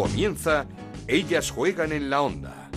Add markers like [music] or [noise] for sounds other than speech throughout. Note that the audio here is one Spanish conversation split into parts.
Comienza Ellas juegan en la onda.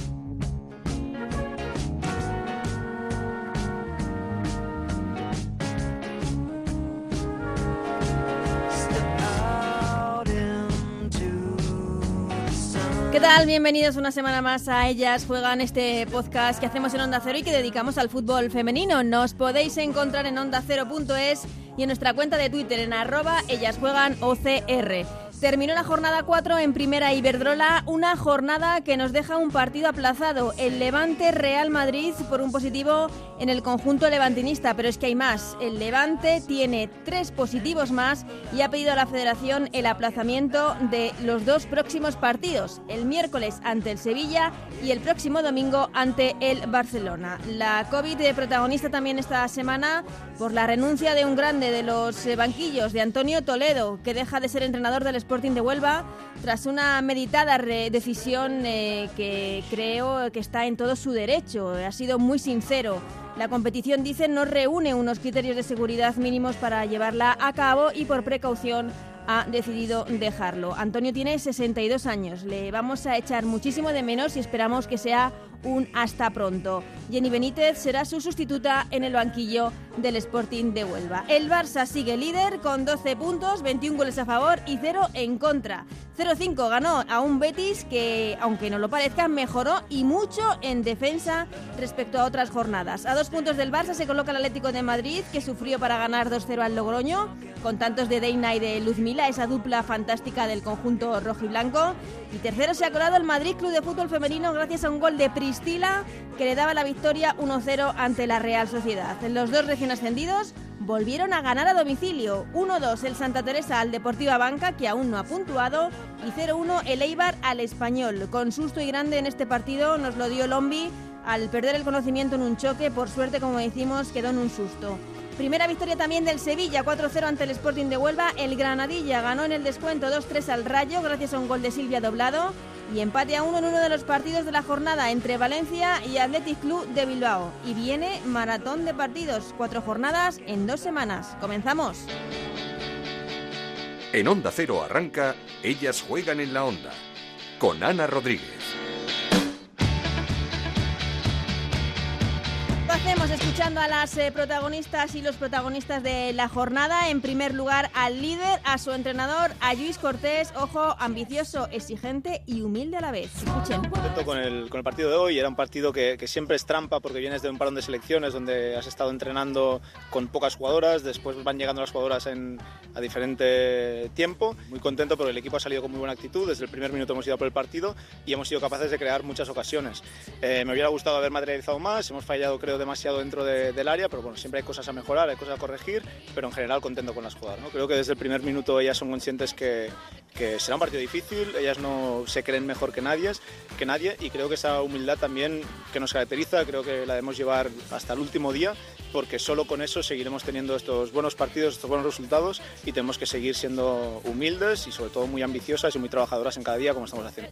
¿Qué tal? Bienvenidos una semana más a Ellas Juegan, este podcast que hacemos en Onda Cero y que dedicamos al fútbol femenino. Nos podéis encontrar en ondacero.es y en nuestra cuenta de Twitter en arroba Ellas Juegan OCR. Terminó la jornada 4 en Primera Iberdrola, una jornada que nos deja un partido aplazado, el Levante Real Madrid por un positivo en el conjunto levantinista, pero es que hay más. El Levante tiene tres positivos más y ha pedido a la Federación el aplazamiento de los dos próximos partidos, el miércoles ante el Sevilla y el próximo domingo ante el Barcelona. La COVID protagonista también esta semana por la renuncia de un grande de los banquillos, de Antonio Toledo, que deja de ser entrenador del Sporting de Huelva tras una meditada decisión eh, que creo que está en todo su derecho. Ha sido muy sincero. La competición, dice, no reúne unos criterios de seguridad mínimos para llevarla a cabo y por precaución ha decidido dejarlo. Antonio tiene 62 años, le vamos a echar muchísimo de menos y esperamos que sea un hasta pronto. Jenny Benítez será su sustituta en el banquillo del Sporting de Huelva. El Barça sigue líder con 12 puntos, 21 goles a favor y 0 en contra. 0-5 ganó a un Betis que, aunque no lo parezca, mejoró y mucho en defensa respecto a otras jornadas. A dos puntos del Barça se coloca el Atlético de Madrid, que sufrió para ganar 2-0 al Logroño, con tantos de Deina y de Esa dupla fantástica del conjunto rojo y blanco. Y tercero se ha colado el Madrid Club de Fútbol Femenino gracias a un gol de Pristila que le daba la victoria 1-0 ante la Real Sociedad. Los dos recién ascendidos volvieron a ganar a domicilio. 1-2 el Santa Teresa al Deportiva Banca, que aún no ha puntuado, y 0-1 el Eibar al Español. Con susto y grande en este partido nos lo dio Lombi al perder el conocimiento en un choque. Por suerte, como decimos, quedó en un susto. Primera victoria también del Sevilla, 4-0 ante el Sporting de Huelva. El Granadilla ganó en el descuento 2-3 al Rayo gracias a un gol de Silvia doblado. Y empate a uno en uno de los partidos de la jornada entre Valencia y Athletic Club de Bilbao. Y viene maratón de partidos, cuatro jornadas en dos semanas. Comenzamos. En Onda Cero arranca Ellas juegan en la Onda con Ana Rodríguez. Hacemos escuchando a las eh, protagonistas y los protagonistas de la jornada. En primer lugar, al líder, a su entrenador, a Luis Cortés. Ojo, ambicioso, exigente y humilde a la vez. Escuchen. Contento con el, con el partido de hoy. Era un partido que, que, siempre es trampa porque vienes de un parón de selecciones donde has estado entrenando con pocas jugadoras. Después van llegando las jugadoras en, a diferente tiempo. Muy contento porque el equipo ha salido con muy buena actitud. Desde el primer minuto hemos ido por el partido y hemos sido capaces de crear muchas ocasiones. Eh, me hubiera gustado haber materializado más. Hemos fallado, creo, demasiado dentro de, del área, pero bueno, siempre hay cosas a mejorar, hay cosas a corregir, pero en general contento con las jugadas. ¿no? Creo que desde el primer minuto ellas son conscientes que, que será un partido difícil, ellas no se creen mejor que nadie, que nadie y creo que esa humildad también que nos caracteriza, creo que la debemos llevar hasta el último día porque solo con eso seguiremos teniendo estos buenos partidos, estos buenos resultados y tenemos que seguir siendo humildes y sobre todo muy ambiciosas y muy trabajadoras en cada día como estamos haciendo.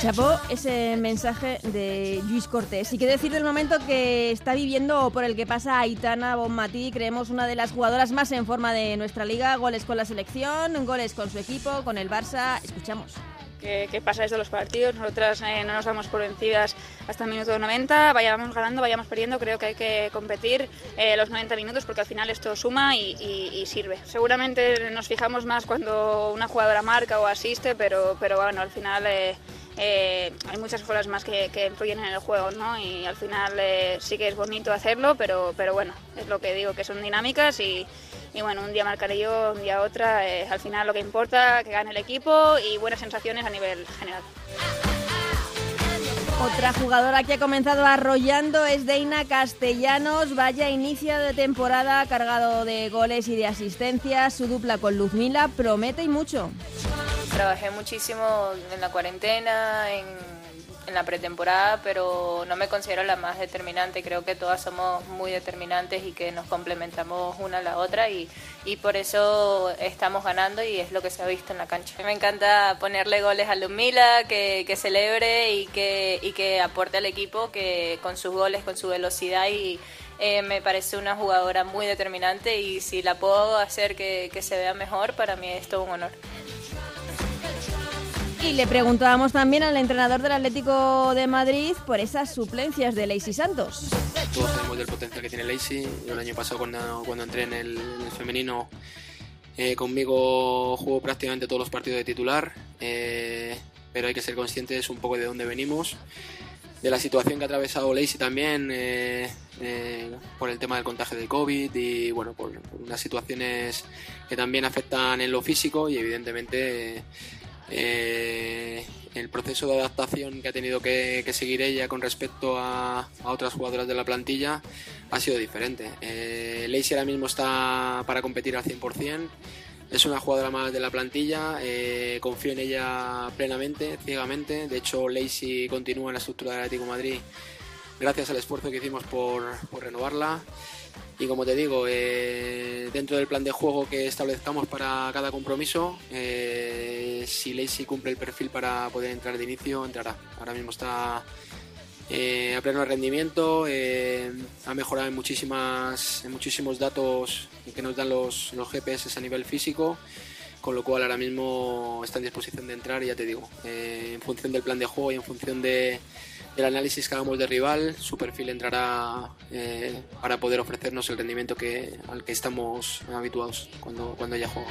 Chapó ese mensaje de Luis Cortés. Y qué decir del momento que está viviendo por el que pasa Aitana Bonmatí, creemos una de las jugadoras más en forma de nuestra liga, goles con la selección, goles con su equipo, con el Barça. Escuchamos qué, pasa desde los partidos. Nosotras eh, no nos damos por vencidas hasta el minuto 90, vayamos ganando, vayamos perdiendo. Creo que hay que competir eh, los 90 minutos porque al final esto suma y, y, y, sirve. Seguramente nos fijamos más cuando una jugadora marca o asiste, pero, pero bueno, al final. Eh, eh, hay muchas cosas más que, influyen en el juego, ¿no? Y al final eh, sí que es bonito hacerlo, pero, pero bueno, es lo que digo, que son dinámicas y, y bueno, un día marcaré yo, un día otra. Eh, al final lo que importa, que gane el equipo y buenas sensaciones a nivel general. Otra jugadora que ha comenzado arrollando es Deina Castellanos. Vaya inicio de temporada cargado de goles y de asistencias. Su dupla con Luzmila promete y mucho. Trabajé muchísimo en la cuarentena, en, en, la pretemporada, pero no me considero la más determinante. Creo que todas somos muy determinantes y que nos complementamos una a la otra y, y por eso estamos ganando y es lo que se ha visto en la cancha. Me encanta ponerle goles a Lumila, que, que celebre y que, y que aporte al equipo que con sus goles, con su velocidad y eh, me parece una jugadora muy determinante y si la puedo hacer que, que se vea mejor, para mí es todo un honor. Y le preguntábamos también al entrenador del Atlético de Madrid por esas suplencias de Lacey Santos. Todos sabemos del potencial que tiene Lacey. El año pasado cuando, cuando entré en el, femenino eh, conmigo jugó prácticamente todos los partidos de titular, eh, pero hay que ser conscientes un poco de dónde venimos, de la situación que ha atravesado Lacey también eh, por el tema del contagio del COVID y bueno, por, por, unas situaciones que también afectan en lo físico y evidentemente eh, el proceso de adaptación que ha tenido que, seguir ella con respecto a, otras jugadoras de la plantilla ha sido diferente. Eh, Lacey ahora mismo está para competir al 100%, es una jugadora más de la plantilla, eh, confío en ella plenamente, ciegamente. De hecho, Lacey continúa en la estructura del Atlético Madrid gracias al esfuerzo que hicimos por, por renovarla. Y como te digo, eh, dentro del plan de juego que establezcamos para cada compromiso, eh, si Lacey cumple el perfil para poder entrar de inicio, entrará. Ahora mismo está eh, a pleno rendimiento, ha mejorado en, muchísimas, en muchísimos datos que nos dan los, los GPS a nivel físico con lo cual ahora mismo está en disposición de entrar ya te digo, en función del plan de juego y en función de, el análisis que hagamos de rival, su perfil entrará eh, para poder ofrecernos el rendimiento que, al que estamos habituados cuando, cuando ella juega.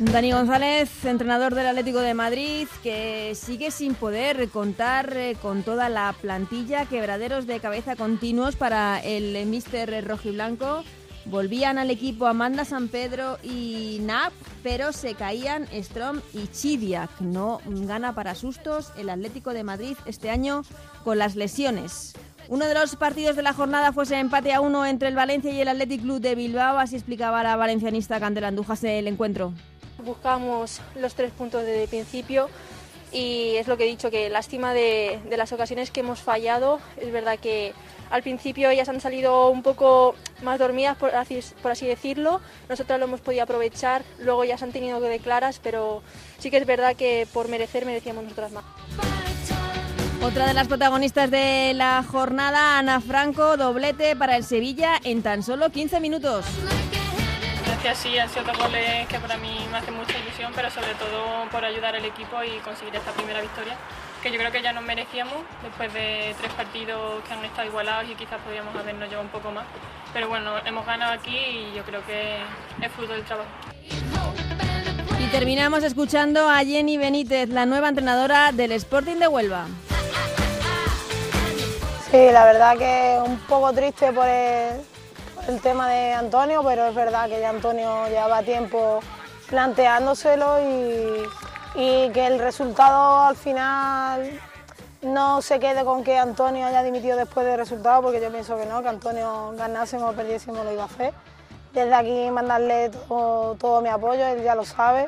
Dani González, entrenador del Atlético de Madrid, que sigue sin poder contar eh, con toda la plantilla, quebraderos de cabeza continuos para el Mister Rojiblanco. Volvían al equipo Amanda San Pedro y Nap, pero se caían Strom y Chidiak. No gana para sustos el Atlético de Madrid este año con las lesiones. Uno de los partidos de la jornada fue ese empate a uno entre el Valencia y el Athletic Club de Bilbao, así explicaba la valencianista Candela Andújar el encuentro. Buscamos los tres puntos desde el principio y es lo que he dicho, que lástima de, las ocasiones que hemos fallado. Es verdad que al principio ellas han salido un poco más dormidas, por así, por así decirlo. Nosotras lo hemos podido aprovechar, luego ya se han tenido que de claras, pero sí que es verdad que por merecer merecíamos nosotras más. Otra de las protagonistas de la jornada, Ana Franco, doblete para el Sevilla en tan solo 15 minutos. Gracias, sí, han sido dos goles que para mí me hacen mucha ilusión, pero sobre todo por ayudar al equipo y conseguir esta primera victoria que yo creo que ya nos merecíamos después de tres partidos que han estado igualados y quizás podríamos habernos llevado un poco más. Pero bueno, hemos ganado aquí y yo creo que es fruto del trabajo. Y terminamos escuchando a Jenny Benítez, la nueva entrenadora del Sporting de Huelva. Sí, la verdad que un poco triste por el, por el tema de Antonio, pero es verdad que ya Antonio llevaba tiempo planteándoselo y que el resultado al final no se quede con que Antonio haya dimitido después del resultado, porque yo pienso que no, que Antonio ganásemos o perdiésemos lo iba a hacer. Desde aquí mandarle todo, mi apoyo, él ya lo sabe,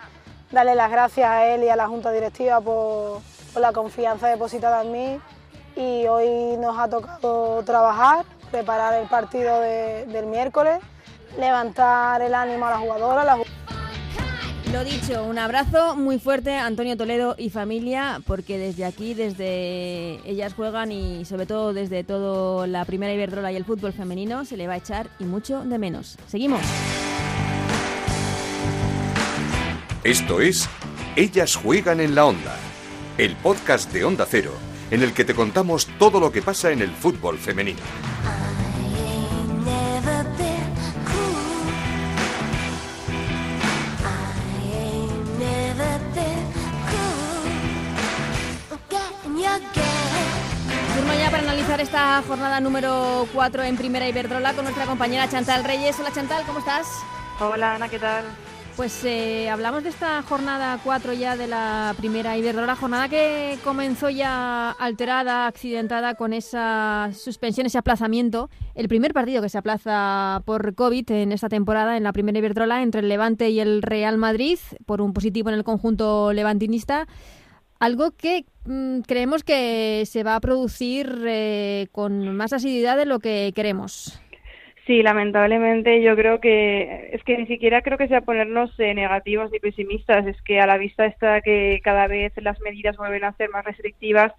darle las gracias a él y a la Junta Directiva por, la confianza depositada en mí. Y hoy nos ha tocado trabajar, preparar el partido del miércoles, levantar el ánimo a las jugadoras. La lo dicho, un abrazo muy fuerte a Antonio Toledo y familia, porque desde aquí, desde ellas juegan y sobre todo desde todo la primera Iberdrola y el fútbol femenino, se le va a echar y mucho de menos. Seguimos. Esto es Ellas juegan en la onda, el podcast de Onda Cero, en el que te contamos todo lo que pasa en el fútbol femenino. Turno ya para analizar esta jornada número 4 en Primera Iberdrola con nuestra compañera Chantal Reyes. Hola Chantal, ¿cómo estás? Hola Ana, ¿qué tal? Pues eh, hablamos de esta jornada 4 ya de la Primera Iberdrola, jornada que comenzó ya alterada, accidentada con esa suspensión, ese aplazamiento. El primer partido que se aplaza por COVID en esta temporada en la Primera Iberdrola entre el Levante y el Real Madrid por un positivo en el conjunto levantinista. Algo que mm, creemos que se va a producir eh, con más asiduidad de lo que queremos. Sí, lamentablemente yo creo que es que ni siquiera creo que sea ponernos eh, negativos ni pesimistas, es que a la vista está que cada vez las medidas vuelven a ser más restrictivas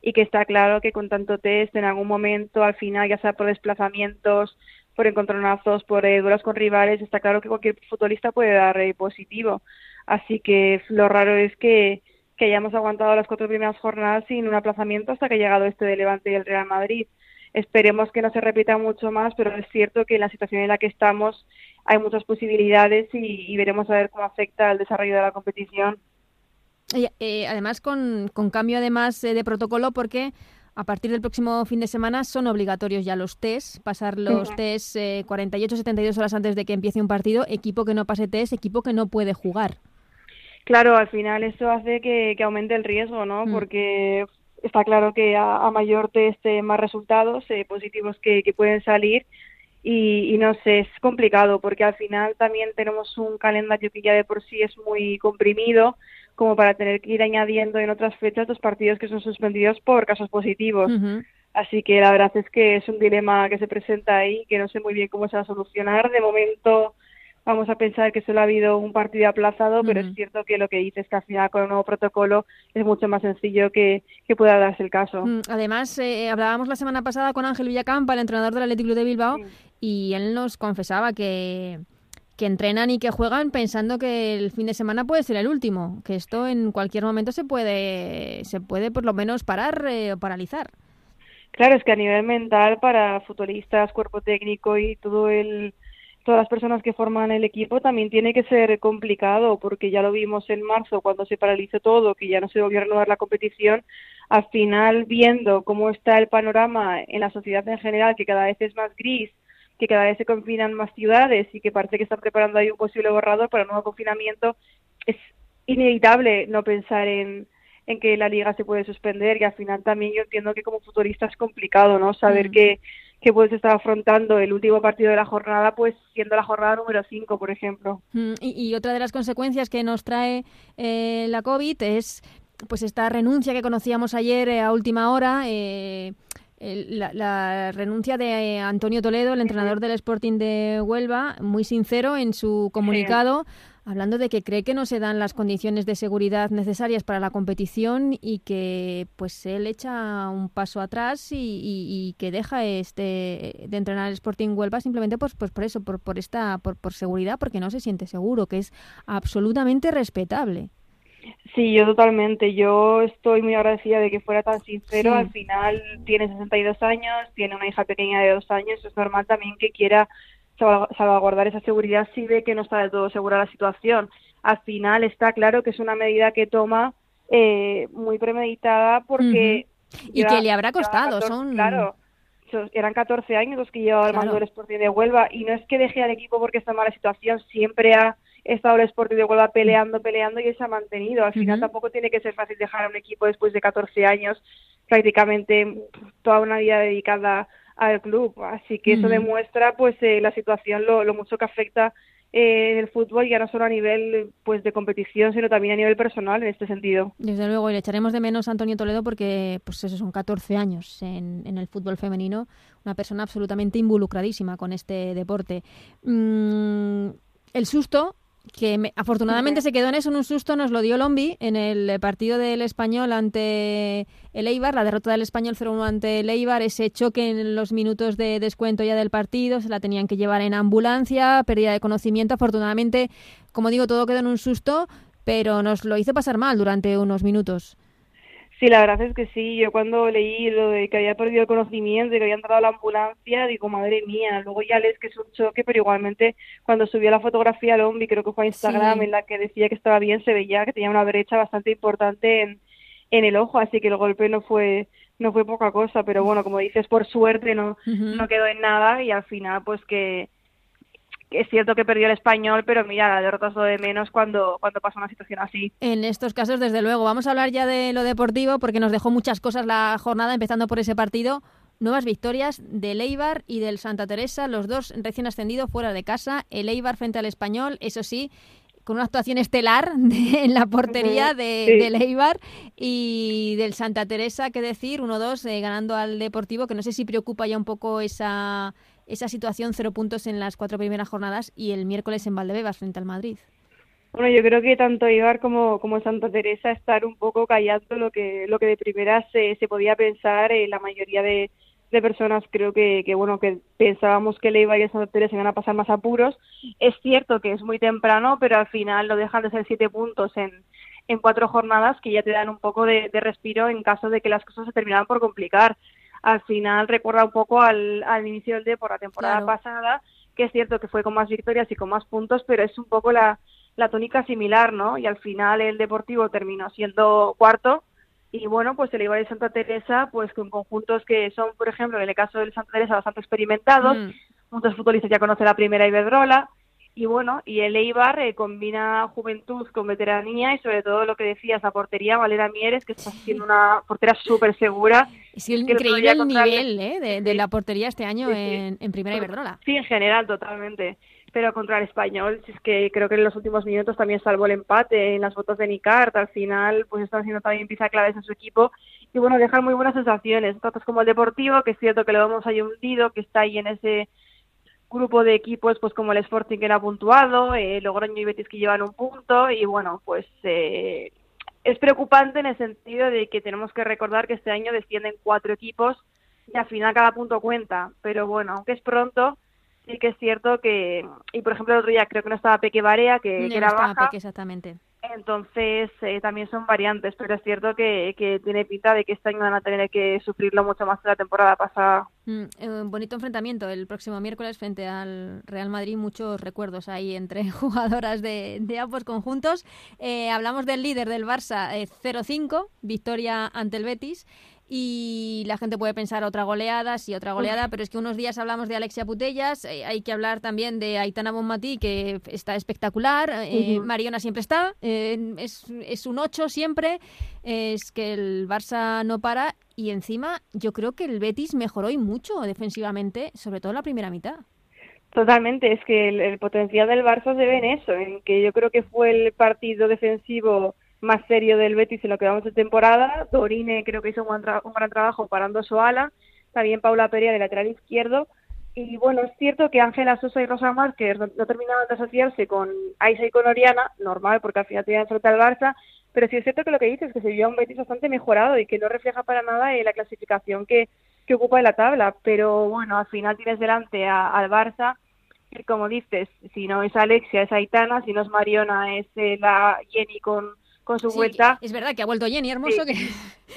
y que está claro que con tanto test en algún momento al final ya sea por desplazamientos, por encontronazos, por eh, duelos con rivales, está claro que cualquier futbolista puede dar positivo. Así que lo raro es que, que hayamos aguantado las cuatro primeras jornadas sin un aplazamiento hasta que ha llegado este de Levante y el Real Madrid. Esperemos que no se repita mucho más, pero es cierto que en la situación en la que estamos hay muchas posibilidades y, veremos a ver cómo afecta el desarrollo de la competición. Eh, además, con, con, cambio además eh, de protocolo, porque a partir del próximo fin de semana son obligatorios ya los test, pasar los test 48-72 eh, horas antes de que empiece un partido, equipo que no pase test, equipo que no puede jugar. Claro, al final eso hace que, aumente el riesgo, ¿no? Mm. Porque está claro que a, mayor test más resultados positivos que, que pueden salir y, no sé, es complicado porque al final también tenemos un calendario que ya de por sí es muy comprimido como para tener que ir añadiendo en otras fechas los partidos que son suspendidos por casos positivos. Así que la verdad es que es un dilema que se presenta ahí, que no sé muy bien cómo se va a solucionar. De momento vamos a pensar que solo ha habido un partido aplazado, pero es cierto que lo que dices es que al final con el nuevo protocolo es mucho más sencillo que, pueda darse el caso. Mm, además, eh, hablábamos la semana pasada con Ángel Villacampa, el entrenador del Atlético de Bilbao, y él nos confesaba que que entrenan y que juegan pensando que el fin de semana puede ser el último, que esto en cualquier momento se puede, se puede por lo menos parar eh, o paralizar. Claro, es que a nivel mental para futbolistas, cuerpo técnico y todo el, todas las personas que forman el equipo también tiene que ser complicado porque ya lo vimos en marzo cuando se paralizó todo, que ya no se volvió a renovar la competición, al final viendo cómo está el panorama en la sociedad en general, que cada vez es más gris, que cada vez se confinan más ciudades y que parece que están preparando ahí un posible borrador para un nuevo confinamiento, es inevitable no pensar en, en que la liga se puede suspender y al final también yo entiendo que como futurista es complicado, ¿no? Saber mm. que que puedes estar afrontando el último partido de la jornada, pues siendo la jornada número 5, por ejemplo. Mm, y, otra de las consecuencias que nos trae eh, la COVID es pues esta renuncia que conocíamos ayer eh, a última hora. Eh, la, renuncia de Antonio Toledo, el entrenador del Sporting de Huelva, muy sincero en su comunicado, hablando de que cree que no se dan las condiciones de seguridad necesarias para la competición y que pues él echa un paso atrás y, que deja este de entrenar el Sporting Huelva simplemente pues, pues por eso, por, por esta, por, por seguridad, porque no se siente seguro, que es absolutamente respetable. Sí, yo totalmente. Yo estoy muy agradecida de que fuera tan sincero. Al final tiene 62 años, tiene una hija pequeña de dos años. Es normal también que quiera salvaguardar esa seguridad si ve que no está del todo segura la situación. Al final está claro que es una medida que toma eh, muy premeditada porque... Y que le habrá costado, son... Claro, eran 14 años los que llevaba el mando del Sporting de Huelva y no es que deje al equipo porque está en mala situación, siempre ha estado el Sporting de Huelva peleando, peleando y se ha mantenido. Al final tampoco tiene que ser fácil dejar a un equipo después de 14 años, prácticamente toda una vida dedicada al club. Así que eso demuestra pues eh, la situación, lo, lo, mucho que afecta eh, el fútbol, ya no solo a nivel pues de competición, sino también a nivel personal en este sentido. Desde luego, y le echaremos de menos a Antonio Toledo porque pues eso son 14 años en, en el fútbol femenino, una persona absolutamente involucradísima con este deporte. Mm, el susto que afortunadamente se quedó en eso en un susto, nos lo dio Lombi en el partido del Español ante el Eibar, la derrota del Español 0-1 ante el Eibar, ese choque en los minutos de descuento ya del partido, se la tenían que llevar en ambulancia, pérdida de conocimiento, afortunadamente, como digo, todo quedó en un susto, pero nos lo hizo pasar mal durante unos minutos. Sí, la verdad es que sí. Yo cuando leí lo de que había perdido el conocimiento, de que había entrado a la ambulancia, digo, madre mía. Luego ya lees que es un choque, pero igualmente cuando subió la fotografía al hombre, creo que fue a Instagram, en la que decía que estaba bien, se veía que tenía una brecha bastante importante en, en el ojo, así que el golpe no fue no fue poca cosa, pero bueno, como dices, por suerte no, no quedó en nada y al final pues que es cierto que perdió el español, pero mira, la derrota es lo de menos cuando, cuando pasa una situación así. En estos casos, desde luego. Vamos a hablar ya de lo deportivo porque nos dejó muchas cosas la jornada, empezando por ese partido. Nuevas victorias del Eibar y del Santa Teresa, los dos recién ascendidos fuera de casa. El Eibar frente al español, eso sí, con una actuación estelar [laughs] en la portería de, del Eibar y del Santa Teresa, que decir, 1-2 eh, ganando al Deportivo, que no sé si preocupa ya un poco esa esa situación, cero puntos en las cuatro primeras jornadas y el miércoles en Valdebebas frente al Madrid. Bueno, yo creo que tanto Ibar como, como Santa Teresa estar un poco callando lo que, lo que de primera se, se podía pensar en la mayoría de, de personas creo que, que bueno que pensábamos que Leiva y Santa Teresa iban a pasar más apuros. Es cierto que es muy temprano, pero al final no dejan de ser siete puntos en, en cuatro jornadas que ya te dan un poco de, respiro en caso de que las cosas se terminaran por complicar. Al final recuerda un poco al, al inicio del D por la temporada pasada, que es cierto que fue con más victorias y con más puntos, pero es un poco la, la tónica similar, ¿no? Y al final el Deportivo terminó siendo cuarto y bueno, pues el Ibar de Santa Teresa, pues con conjuntos que son, por ejemplo, en el caso del Santa Teresa, bastante experimentados, mm. muchos futbolistas ya conocen la primera Iberdrola, y bueno, y el Eibar eh, combina juventud con veteranía y sobre todo lo que decías, la portería, Valera Mieres, que está siendo una portera súper segura. Es increíble el nivel ¿eh? de, la portería este año En, en, Primera Iberdrola. Sí, en general, totalmente pero contra el español, es que creo que en los últimos minutos también salvó el empate en las fotos de Nicart, al final pues están haciendo también pieza claves en su equipo y bueno, dejan muy buenas sensaciones, tanto como el Deportivo, que es cierto que lo vemos ahí hundido, que está ahí en ese grupo de equipos pues como el Sporting que era puntuado, eh, Logroño y Betis que llevan un punto y bueno, pues eh, es preocupante en el sentido de que tenemos que recordar que este año descienden cuatro equipos y al final cada punto cuenta, pero bueno, aunque es pronto, sí que es cierto que, y por ejemplo el otro día creo que no estaba Peque Barea, que, era baja. exactamente. Entonces eh, también son variantes, pero es cierto que, que, tiene pinta de que este año van a tener que sufrirlo mucho más que la temporada pasada. Mm, eh, bonito enfrentamiento el próximo miércoles frente al Real Madrid. Muchos recuerdos ahí entre [laughs] jugadoras de, de ambos conjuntos. Eh, hablamos del líder del Barça, 0-5, victoria ante el Betis y la gente puede pensar otra goleada, sí, otra goleada, pero es que unos días hablamos de Alexia Putellas, eh, hay que hablar también de Aitana Bonmatí, que está espectacular, eh, Mariona siempre está, eh, es, es, un 8 siempre, es que el Barça no para y encima yo creo que el Betis mejoró y mucho defensivamente, sobre todo en la primera mitad. Totalmente, es que el, el potencial del Barça se ve en eso, en que yo creo que fue el partido defensivo más serio del Betis en lo que vamos de temporada. Dorine creo que hizo un, gran trabajo parando su ala. También Paula Perea de lateral izquierdo. Y bueno, es cierto que Ángela Sosa y Rosa Márquez no, terminaban de asociarse con Aisa y con Oriana, normal porque al final tenían frente al Barça, pero sí es cierto que lo que dices es que se vio un Betis bastante mejorado y que no refleja para nada la clasificación que, que ocupa en la tabla. Pero bueno, al final tienes delante al Barça y como dices, si no es Alexia, es Aitana, si no es Mariona, es eh, la Jenny con con su vuelta. Es verdad que ha vuelto Jenny Hermoso que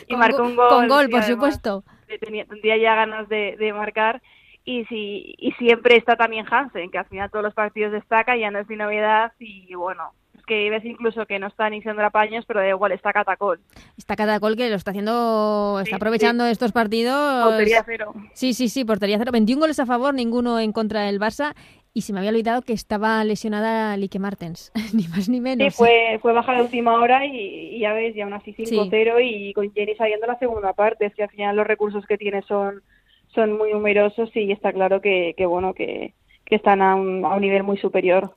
y marcó un gol. Con gol, por supuesto. Tenía, tendría ya ganas de, de marcar y si y siempre está también Hansen, que al final todos los partidos destaca, ya no es ni novedad y bueno, es que ves incluso que no está iniciando apaños, pero da igual, está Catacol. Está Catacol que lo está haciendo, está aprovechando estos partidos. Portería cero. Sí, sí, sí, portería cero. 21 goles a favor, ninguno en contra del Barça y se me había olvidado que estaba lesionada Lique Martens, [laughs] ni más ni menos. Sí, fue, fue baja la última hora y, ya ves, ya aún así 5-0 y con Jenny saliendo la segunda parte. Es que al final los recursos que tiene son, son muy numerosos y está claro que, que bueno, que, que están a un, a un nivel muy superior.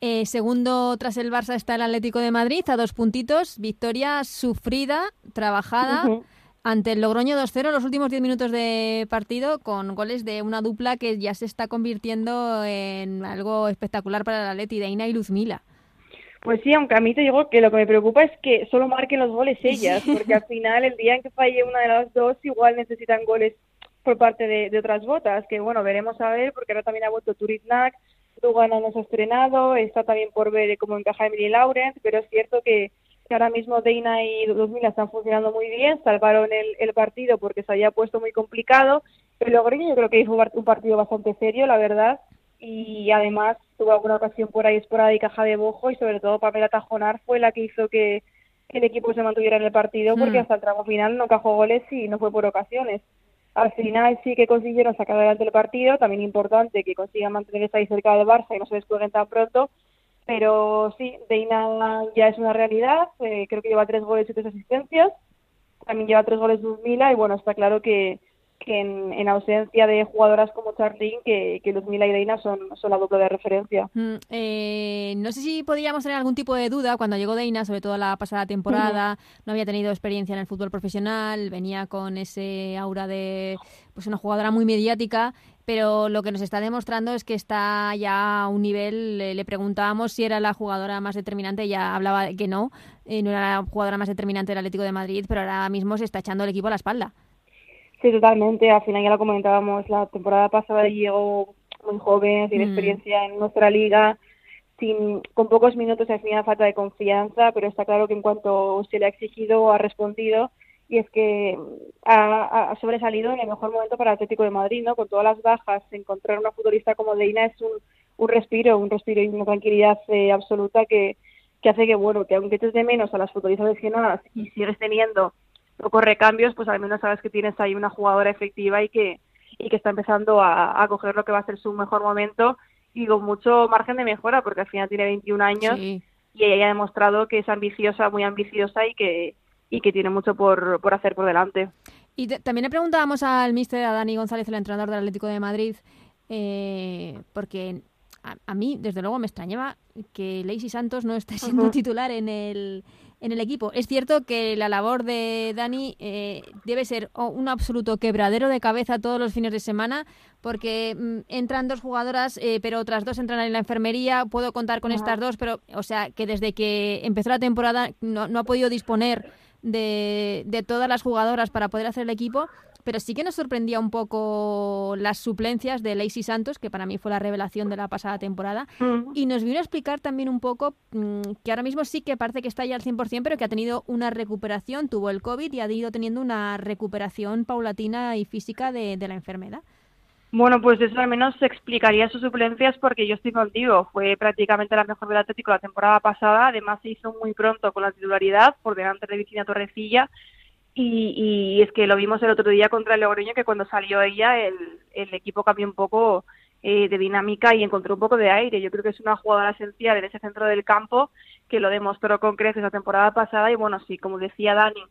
Eh, segundo tras el Barça está el Atlético de Madrid a dos puntitos, victoria sufrida, trabajada ante el Logroño 2-0 los últimos 10 minutos de partido con goles de una dupla que ya se está convirtiendo en algo espectacular para la Atleti, Deina y Luzmila. Pues sí, aunque a mí te digo que lo que me preocupa es que solo marquen los goles ellas, porque al final el día en que falle una de las dos igual necesitan goles por parte de, otras botas, que bueno, veremos a ver, porque ahora también ha vuelto Turiznak, Lugano no se ha estrenado, está también por ver cómo encaja Emily Laurent, pero es cierto que que ahora mismo Deina y 2000 están funcionando muy bien, salvaron el, partido porque se había puesto muy complicado, pero Logroño yo creo que hizo un partido bastante serio, la verdad, y además tuvo alguna ocasión por ahí y caja de bojo y sobre todo Pamela Tajonar fue la que hizo que, el equipo se mantuviera en el partido porque mm. hasta el tramo final no cajó goles y no fue por ocasiones. Al final sí que consiguieron sacar adelante el partido, también importante que consigan mantenerse ahí cerca del Barça y no se descuelguen tan pronto, pero sí, Deina ya es una realidad, eh, creo que lleva tres goles y tres asistencias, también lleva tres goles Luzmila y bueno, está claro que, que en, ausencia de jugadoras como Charlene, que, que Luzmila y Deina son, son la dupla de referencia. Mm, eh, no sé si podríamos tener algún tipo de duda cuando llegó Deina, sobre todo la pasada temporada, no había tenido experiencia en el fútbol profesional, venía con ese aura de pues una jugadora muy mediática pero lo que nos está demostrando es que está ya a un nivel, le, preguntábamos si era la jugadora más determinante, ya hablaba de que no, eh, no era la jugadora más determinante del Atlético de Madrid, pero ahora mismo se está echando el equipo a la espalda. Sí, totalmente. Al final ya lo comentábamos, la temporada pasada llegó muy joven, sin Mm. experiencia en nuestra liga, sin, con pocos minutos al final falta de confianza, pero está claro que en cuanto se le ha exigido ha respondido y es que ha, ha sobresalido en el mejor momento para el Atlético de Madrid, ¿no? Con todas las bajas, encontrar una futbolista como Deina es un, un respiro, un respiro y una tranquilidad eh, absoluta que, que hace que, bueno, que aunque eches de menos a las futbolistas lesionadas y sigues teniendo pocos recambios, pues al menos sabes que tienes ahí una jugadora efectiva y que, y que está empezando a, a coger lo que va a ser su mejor momento y con mucho margen de mejora, porque al final tiene 21 años Sí. y ella ha demostrado que es ambiciosa, muy ambiciosa y que, y que tiene mucho por, por hacer por delante. Y te- también le preguntábamos al míster, a Dani González, el entrenador del Atlético de Madrid, eh, porque a, a mí, desde luego, me extrañaba que Lacey Santos no esté siendo titular en el, en el equipo. Es cierto que la labor de Dani eh, debe ser un absoluto quebradero de cabeza todos los fines de semana, porque mm, entran dos jugadoras, eh, pero otras dos entran en la enfermería. Puedo contar con estas dos, pero, o sea, que desde que empezó la temporada no, no ha podido disponer de, de todas las jugadoras para poder hacer el equipo, pero sí que nos sorprendía un poco las suplencias de Lacey Santos, que para mí fue la revelación de la pasada temporada, y nos vino a explicar también un poco mm, que ahora mismo sí que parece que está ya al 100%, pero que ha tenido una recuperación, tuvo el COVID y ha ido teniendo una recuperación paulatina y física de, de la enfermedad. Bueno, pues eso al menos explicaría sus suplencias porque yo estoy contigo. Fue prácticamente la mejor del Atlético la temporada pasada. Además se hizo muy pronto con la titularidad por delante de Vicina Torrecilla. Y, y es que lo vimos el otro día contra el Logroño que cuando salió ella el, el equipo cambió un poco eh, de dinámica y encontró un poco de aire. Yo creo que es una jugadora esencial en ese centro del campo que lo demostró con creces la temporada pasada. Y bueno, sí, como decía Dani,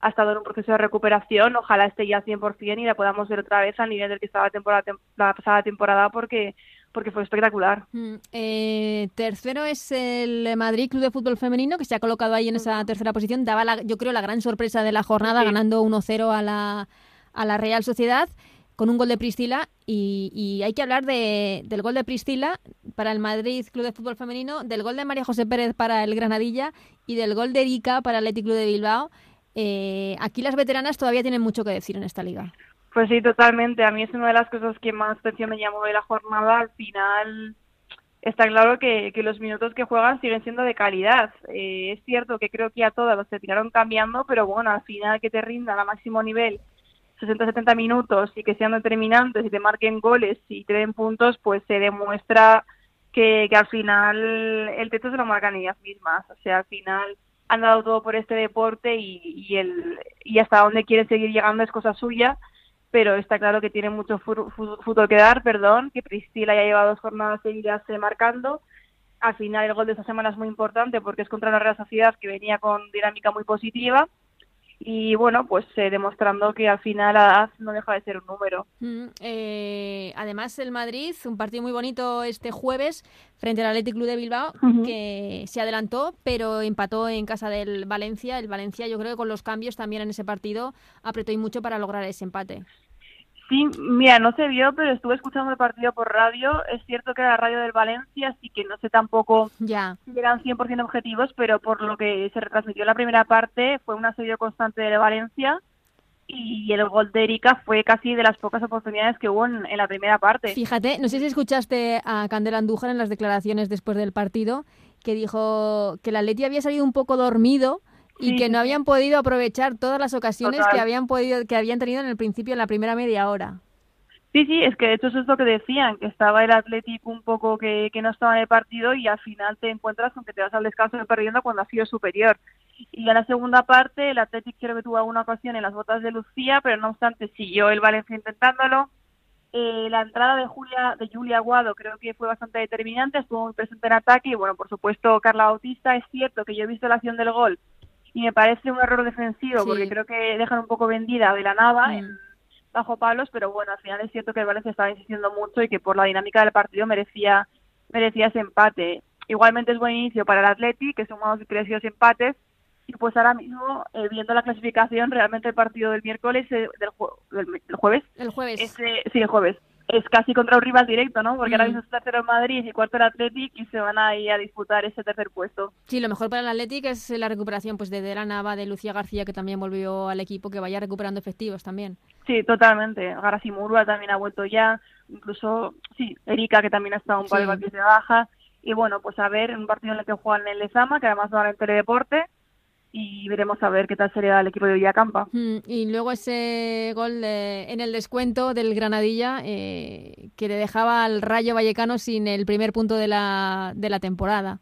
ha estado en un proceso de recuperación, ojalá esté ya al 100% y la podamos ver otra vez al nivel del que estaba la, temporada, tem- la pasada temporada porque, porque fue espectacular. Mm, eh, tercero es el Madrid Club de Fútbol Femenino, que se ha colocado ahí en esa tercera posición. Daba, la- yo creo, la gran sorpresa de la jornada, Sí. ganando 1-0 a la, a la Real Sociedad con un gol de Priscila. Y, y hay que hablar de, del gol de Priscila para el Madrid Club de Fútbol Femenino, del gol de María José Pérez para el Granadilla y del gol de Erika para el Athletic Club de Bilbao. Eh, aquí las veteranas todavía tienen mucho que decir en esta liga. Pues sí, totalmente. A mí es una de las cosas que más atención me llamó de la jornada. Al final está claro que, los minutos que juegan siguen siendo de calidad. Eh, es cierto que creo que a todas los terminaron cambiando, pero bueno, al final que te rindan a máximo nivel 60-70 minutos y que sean determinantes y te marquen goles y te den puntos, pues se demuestra que, que al final el techo se lo marcan ellas mismas. O sea, al final han dado todo por este deporte y, el, y hasta dónde quieren seguir llegando es cosa suya, pero está claro que tiene mucho fútbol que dar, perdón, que Priscila ya lleva dos jornadas seguidas eh, marcando. Al final el gol de esta semana es muy importante porque es contra la Real Sociedad que venía con dinámica muy positiva y bueno, pues eh, demostrando que al final la edad no deja de ser un número. Mm, eh, además, el Madrid, un partido muy bonito este jueves frente al Athletic Club de Bilbao, que se adelantó, pero empató en casa del Valencia. El Valencia, yo creo que con los cambios también en ese partido apretó y mucho para lograr ese empate. Sí, mira, no se vio, pero estuve escuchando el partido por radio. Es cierto que era la radio del Valencia, así que no sé tampoco Ya. si eran 100% objetivos, pero por lo que se retransmitió en la primera parte fue un asedio constante de Valencia y el gol de Erika fue casi de las pocas oportunidades que hubo en, en la primera parte. Fíjate, no sé si escuchaste a Candela Andújar en las declaraciones después del partido, que dijo que el Atleti había salido un poco dormido y Sí, que no habían podido aprovechar todas las ocasiones Total. que habían podido que habían tenido en el principio en la primera media hora. Sí, sí, es que de hecho eso es lo que decían, que estaba el Atlético un poco que, que no estaba en el partido y al final te encuentras con que te vas al descanso perdiendo cuando has sido superior. Y en la segunda parte el Atlético creo que tuvo alguna ocasión en las botas de Lucía, pero no obstante siguió el Valencia intentándolo. Eh, la entrada de Julia de Julia Aguado creo que fue bastante determinante, estuvo muy presente en ataque y bueno, por supuesto Carla Bautista, es cierto que yo he visto la acción del gol y me parece un error defensivo Sí. porque creo que dejan un poco vendida de la nava Mm. en- bajo palos, pero bueno, al final es cierto que el Valencia estaba insistiendo mucho y que por la dinámica del partido merecía merecía ese empate. Igualmente es buen inicio para el Atleti, que y dos empates, y pues ahora mismo, eh, viendo la clasificación, realmente el partido del miércoles, eh, del, jue- del, del jueves, El jueves. es, eh, sí, el jueves, es casi contra un rival directo, ¿no? Porque ahora Mm. mismo es tercero el Madrid y cuarto el Athletic y se van ahí a disputar ese tercer puesto. Sí, lo mejor para el Athletic es la recuperación pues de De la Nava, de Lucía García, que también volvió al equipo, que vaya recuperando efectivos también. Sí, totalmente. Garasi Murua también ha vuelto ya, incluso, sí, Erika, que también ha estado un par de Sí. partidos de baja. Y bueno, pues a ver, un partido en el que juegan en el Lezama, que además van en Teledeporte, y veremos a ver qué tal sería el equipo de Villacampa. Mm, Y luego ese gol de- en el descuento del Granadilla eh, que le dejaba al Rayo Vallecano sin el primer punto de la, de la temporada.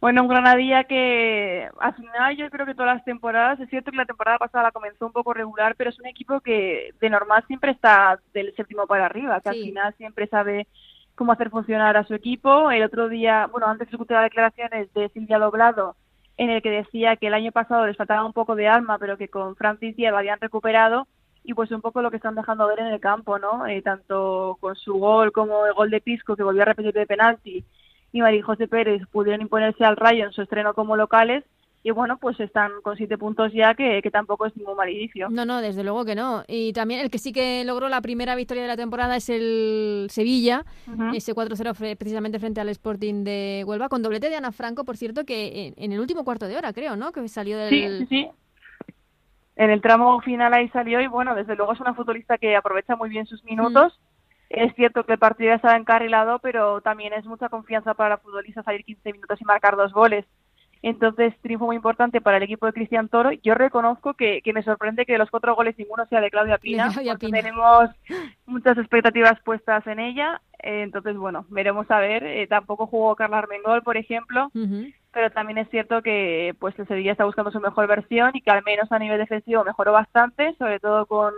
Bueno, un Granadilla que al final yo creo que todas las temporadas, es cierto que la temporada pasada la comenzó un poco regular, pero es un equipo que de normal siempre está del séptimo para arriba, que al final siempre sabe cómo hacer funcionar a su equipo. El otro día, bueno, antes escuché las declaraciones de Silvia Doblado, en el que decía que el año pasado les faltaba un poco de alma, pero que con Francis Diaz lo habían recuperado y pues un poco lo que están dejando ver en el campo, ¿no? Eh, tanto con su gol como el gol de Pisco, que volvió a repetir de penalti, y María José Pérez pudieron imponerse al Rayo en su estreno como locales y bueno, pues están con siete puntos ya, que, que tampoco es ningún malidicio. No, no, desde luego que no. Y también el que sí que logró la primera victoria de la temporada es el Sevilla, Ujú. ese 4-0 fre- precisamente frente al Sporting de Huelva, con doblete de Ana Franco, por cierto, que en, en el último cuarto de hora, creo, ¿no? Que salió del... Sí, sí, sí. En el tramo final ahí salió y bueno, desde luego es una futbolista que aprovecha muy bien sus minutos. Es cierto que el partido ya estaba encarrilado, pero también es mucha confianza para la futbolista salir 15 minutos y marcar dos goles. Entonces, triunfo muy importante para el equipo de Cristian Toro. Yo reconozco que, que me sorprende que de los cuatro goles ninguno sea de Claudia Pina. Claudia Pina. Tenemos muchas expectativas puestas en ella. Eh, entonces, bueno, veremos a ver. Eh, tampoco jugó Carla Armengol, por ejemplo pero también es cierto que pues el Sevilla está buscando su mejor versión y que al menos a nivel defensivo mejoró bastante, sobre todo con,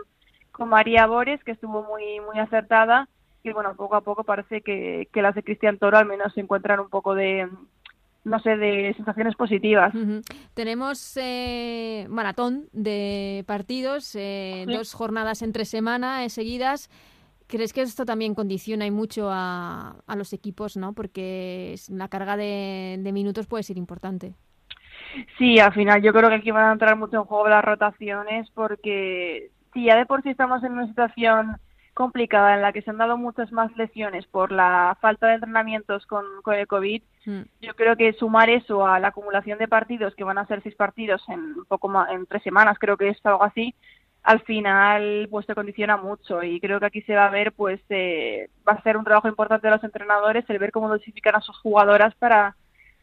con María Bores, que estuvo muy muy acertada y bueno, poco a poco parece que, que las de Cristian Toro al menos se encuentran un poco de no sé, de sensaciones positivas. Tenemos eh, maratón de partidos, eh, Sí. dos jornadas entre semana eh, seguidas. ¿Crees que esto también condiciona y mucho a, a los equipos, no? Porque la carga de, de minutos puede ser importante. Sí, al final yo creo que aquí van a entrar mucho en juego las rotaciones porque si ya de por sí estamos en una situación complicada en la que se han dado muchas más lesiones por la falta de entrenamientos con, con el COVID, Mm. yo creo que sumar eso a la acumulación de partidos, que van a ser seis partidos en poco más, en tres semanas, creo que es algo así, al final pues te condiciona mucho y creo que aquí se va a ver pues eh, va a ser un trabajo importante de los entrenadores el ver cómo dosifican a sus jugadoras para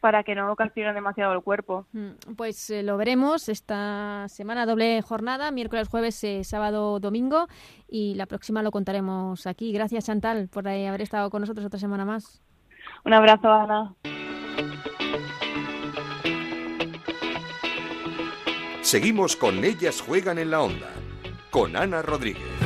para que no castiguen demasiado el cuerpo. Mm, Pues eh, lo veremos esta semana, doble jornada, miércoles, jueves, eh, sábado, domingo, y la próxima lo contaremos aquí. Gracias, Chantal, por eh, haber estado con nosotros otra semana más. Un abrazo, Ana. Seguimos con Ellas Juegan en la Onda, con Ana Rodríguez.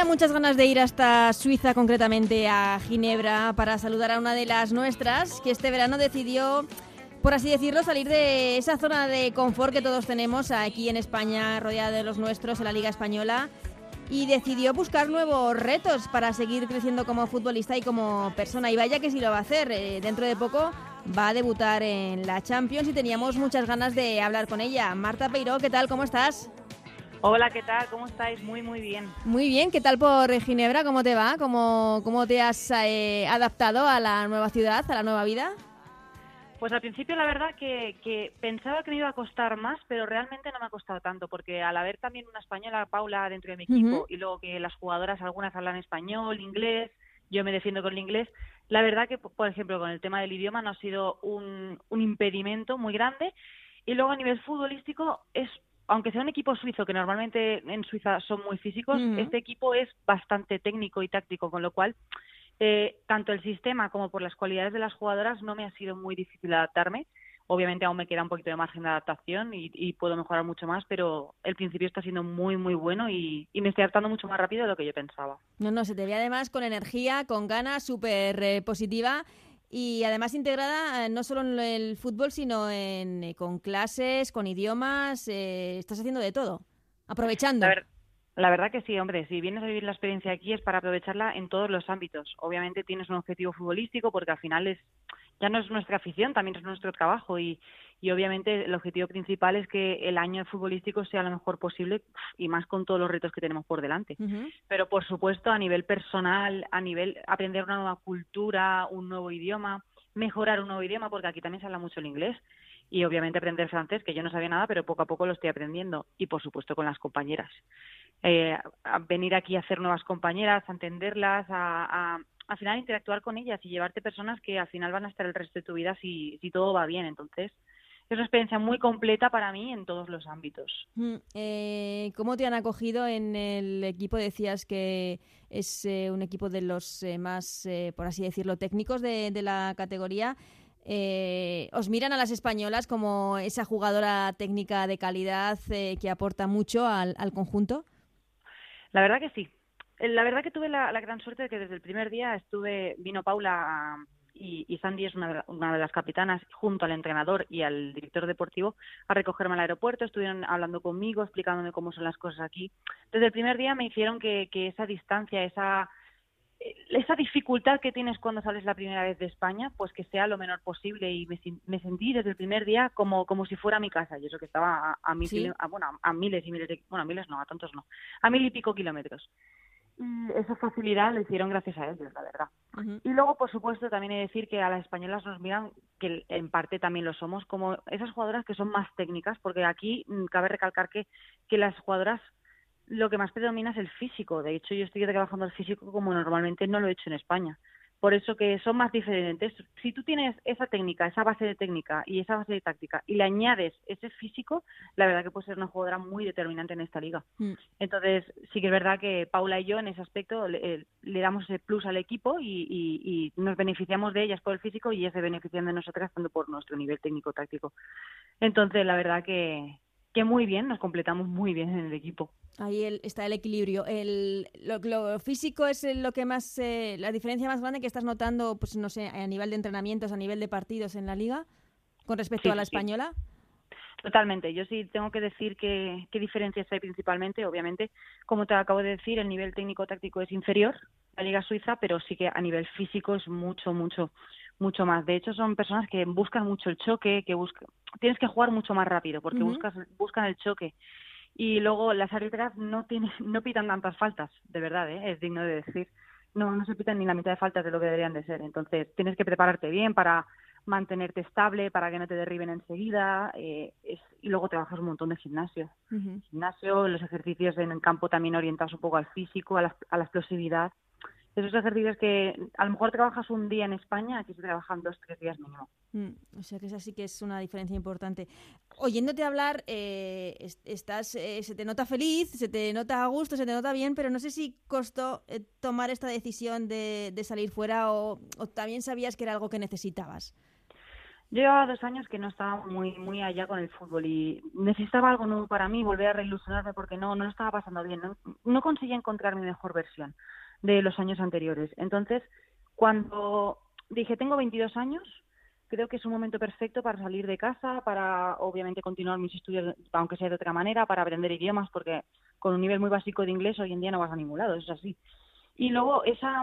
Ya muchas ganas de ir hasta Suiza, concretamente a Ginebra, para saludar a una de las nuestras, que este verano decidió, por así decirlo, salir de esa zona de confort que todos tenemos aquí en España, rodeada de los nuestros, en la Liga Española, y decidió buscar nuevos retos para seguir creciendo como futbolista y como persona. Y vaya que sí lo va a hacer. eh, dentro de poco va a debutar en la Champions y teníamos muchas ganas de hablar con ella. Marta Peiró, ¿qué tal? ¿Cómo estás? Hola, ¿qué tal? ¿Cómo estáis? Muy, muy bien. Muy bien, ¿qué tal por Ginebra? ¿Cómo te va? ¿Cómo, cómo te has eh, adaptado a la nueva ciudad, a la nueva vida? Pues al principio la verdad que, que pensaba que me iba a costar más, pero realmente no me ha costado tanto, porque al haber también una española, Paula, dentro de mi equipo, y luego que las jugadoras algunas hablan español, inglés, yo me defiendo con el inglés, la verdad que, por ejemplo, con el tema del idioma no ha sido un, un impedimento muy grande. Y luego a nivel futbolístico es aunque sea un equipo suizo, que normalmente en Suiza son muy físicos, este equipo es bastante técnico y táctico, con lo cual eh, tanto el sistema como por las cualidades de las jugadoras no me ha sido muy difícil adaptarme. Obviamente aún me queda un poquito de margen de adaptación y, y puedo mejorar mucho más, pero el principio está siendo muy, muy bueno y, y me estoy adaptando mucho más rápido de lo que yo pensaba. No, no, se te ve además con energía, con ganas, súper eh, positiva. Y además integrada no solo en el fútbol, sino en, con clases, con idiomas. estás haciendo de todo, aprovechando. La verdad que sí, hombre, si vienes a vivir la experiencia aquí es para aprovecharla en todos los ámbitos. Obviamente tienes un objetivo futbolístico porque al final es ya no es nuestra afición, también es nuestro trabajo y, y obviamente el objetivo principal es que el año futbolístico sea lo mejor posible y más con todos los retos que tenemos por delante. Pero por supuesto a nivel personal, a nivel aprender una nueva cultura, un nuevo idioma, mejorar un nuevo idioma porque aquí también se habla mucho el inglés y obviamente aprender francés, que yo no sabía nada, pero poco a poco lo estoy aprendiendo y por supuesto con las compañeras eh, a venir aquí a hacer nuevas compañeras, a entenderlas, a, al final interactuar con ellas y llevarte personas que al final van a estar el resto de tu vida si, si todo va bien. Entonces, es una experiencia muy completa para mí en todos los ámbitos. Mm, eh, ¿Cómo te han acogido en el equipo? Decías que es eh, un equipo de los eh, más, por así decirlo, técnicos de la categoría. ¿Os miran a las españolas como esa jugadora técnica de calidad que aporta mucho al, conjunto? La verdad que sí. Eh, la verdad que tuve la, gran suerte de que desde el primer día estuve, vino Paula y, Sandy es una de, las capitanas junto al entrenador y al director deportivo a recogerme al aeropuerto, estuvieron hablando conmigo, explicándome cómo son las cosas aquí. Desde el primer día me hicieron que esa distancia, esa esa dificultad que tienes cuando sales la primera vez de España, pues que sea lo menor posible y me, sentí desde el primer día como, como si fuera mi casa y eso que estaba a, a, bueno, a, miles y miles de, bueno, a miles no, a tantos no, a mil y pico kilómetros. Y esa facilidad lo hicieron gracias a ellos, la verdad. Y luego, por supuesto, también he de decir que a las españolas nos miran, que en parte también lo somos, como esas jugadoras que son más técnicas, porque aquí mm, cabe recalcar que, que las jugadoras lo que más predomina es el físico. De hecho, yo estoy trabajando el físico como normalmente no lo he hecho en España. Por eso que son más diferentes. Si tú tienes esa técnica, esa base de técnica y esa base de táctica y le añades ese físico, la verdad que puede ser una jugadora muy determinante en esta liga. Mm. Entonces, sí que es verdad que Paula y yo en ese aspecto le, damos ese plus al equipo y, y, nos beneficiamos de ellas por el físico y ellas se benefician de nosotras tanto por nuestro nivel técnico-táctico. Entonces, la verdad que, que muy bien, nos completamos muy bien en el equipo. Ahí está el equilibrio. El, lo, físico es lo que más, eh, la diferencia más grande que estás notando, pues no sé, a nivel de entrenamientos, a nivel de partidos en la liga, con respecto a la española. Totalmente. Yo sí tengo que decir que, qué diferencias hay principalmente. Obviamente, como te acabo de decir, el nivel técnico-táctico es inferior a la Liga Suiza, pero sí que a nivel físico es mucho, mucho, mucho más. De hecho, son personas que buscan mucho el choque, que buscan, tienes que jugar mucho más rápido porque buscas, buscan el choque. Y luego las árbitras no tienen, no pitan tantas faltas, de verdad, ¿eh? es digno de decir. No, no se pitan ni la mitad de faltas de lo que deberían de ser. Entonces, tienes que prepararte bien para mantenerte estable, para que no te derriben enseguida. Eh, y luego trabajas un montón de gimnasio. Gimnasio, los ejercicios en el campo también orientados un poco al físico, a la, a la explosividad esos ejercicios que a lo mejor trabajas un día en España, aquí se trabajan dos, tres días mínimo. Mm, o sea que esa sí que es una diferencia importante. Oyéndote hablar, eh, estás, eh, se te nota feliz, se te nota a gusto, se te nota bien, pero no sé si costó eh, tomar esta decisión de, salir fuera o, también sabías que era algo que necesitabas. Yo llevaba dos años que no estaba muy muy allá con el fútbol y necesitaba algo nuevo para mí, volver a reilusionarme porque no, no lo estaba pasando bien, no, no conseguía encontrar mi mejor versión de los años anteriores. Entonces, cuando dije, tengo 22 años, creo que es un momento perfecto para salir de casa, para obviamente continuar mis estudios, aunque sea de otra manera, para aprender idiomas, porque con un nivel muy básico de inglés hoy en día no vas a ningún lado, es así. Y luego esa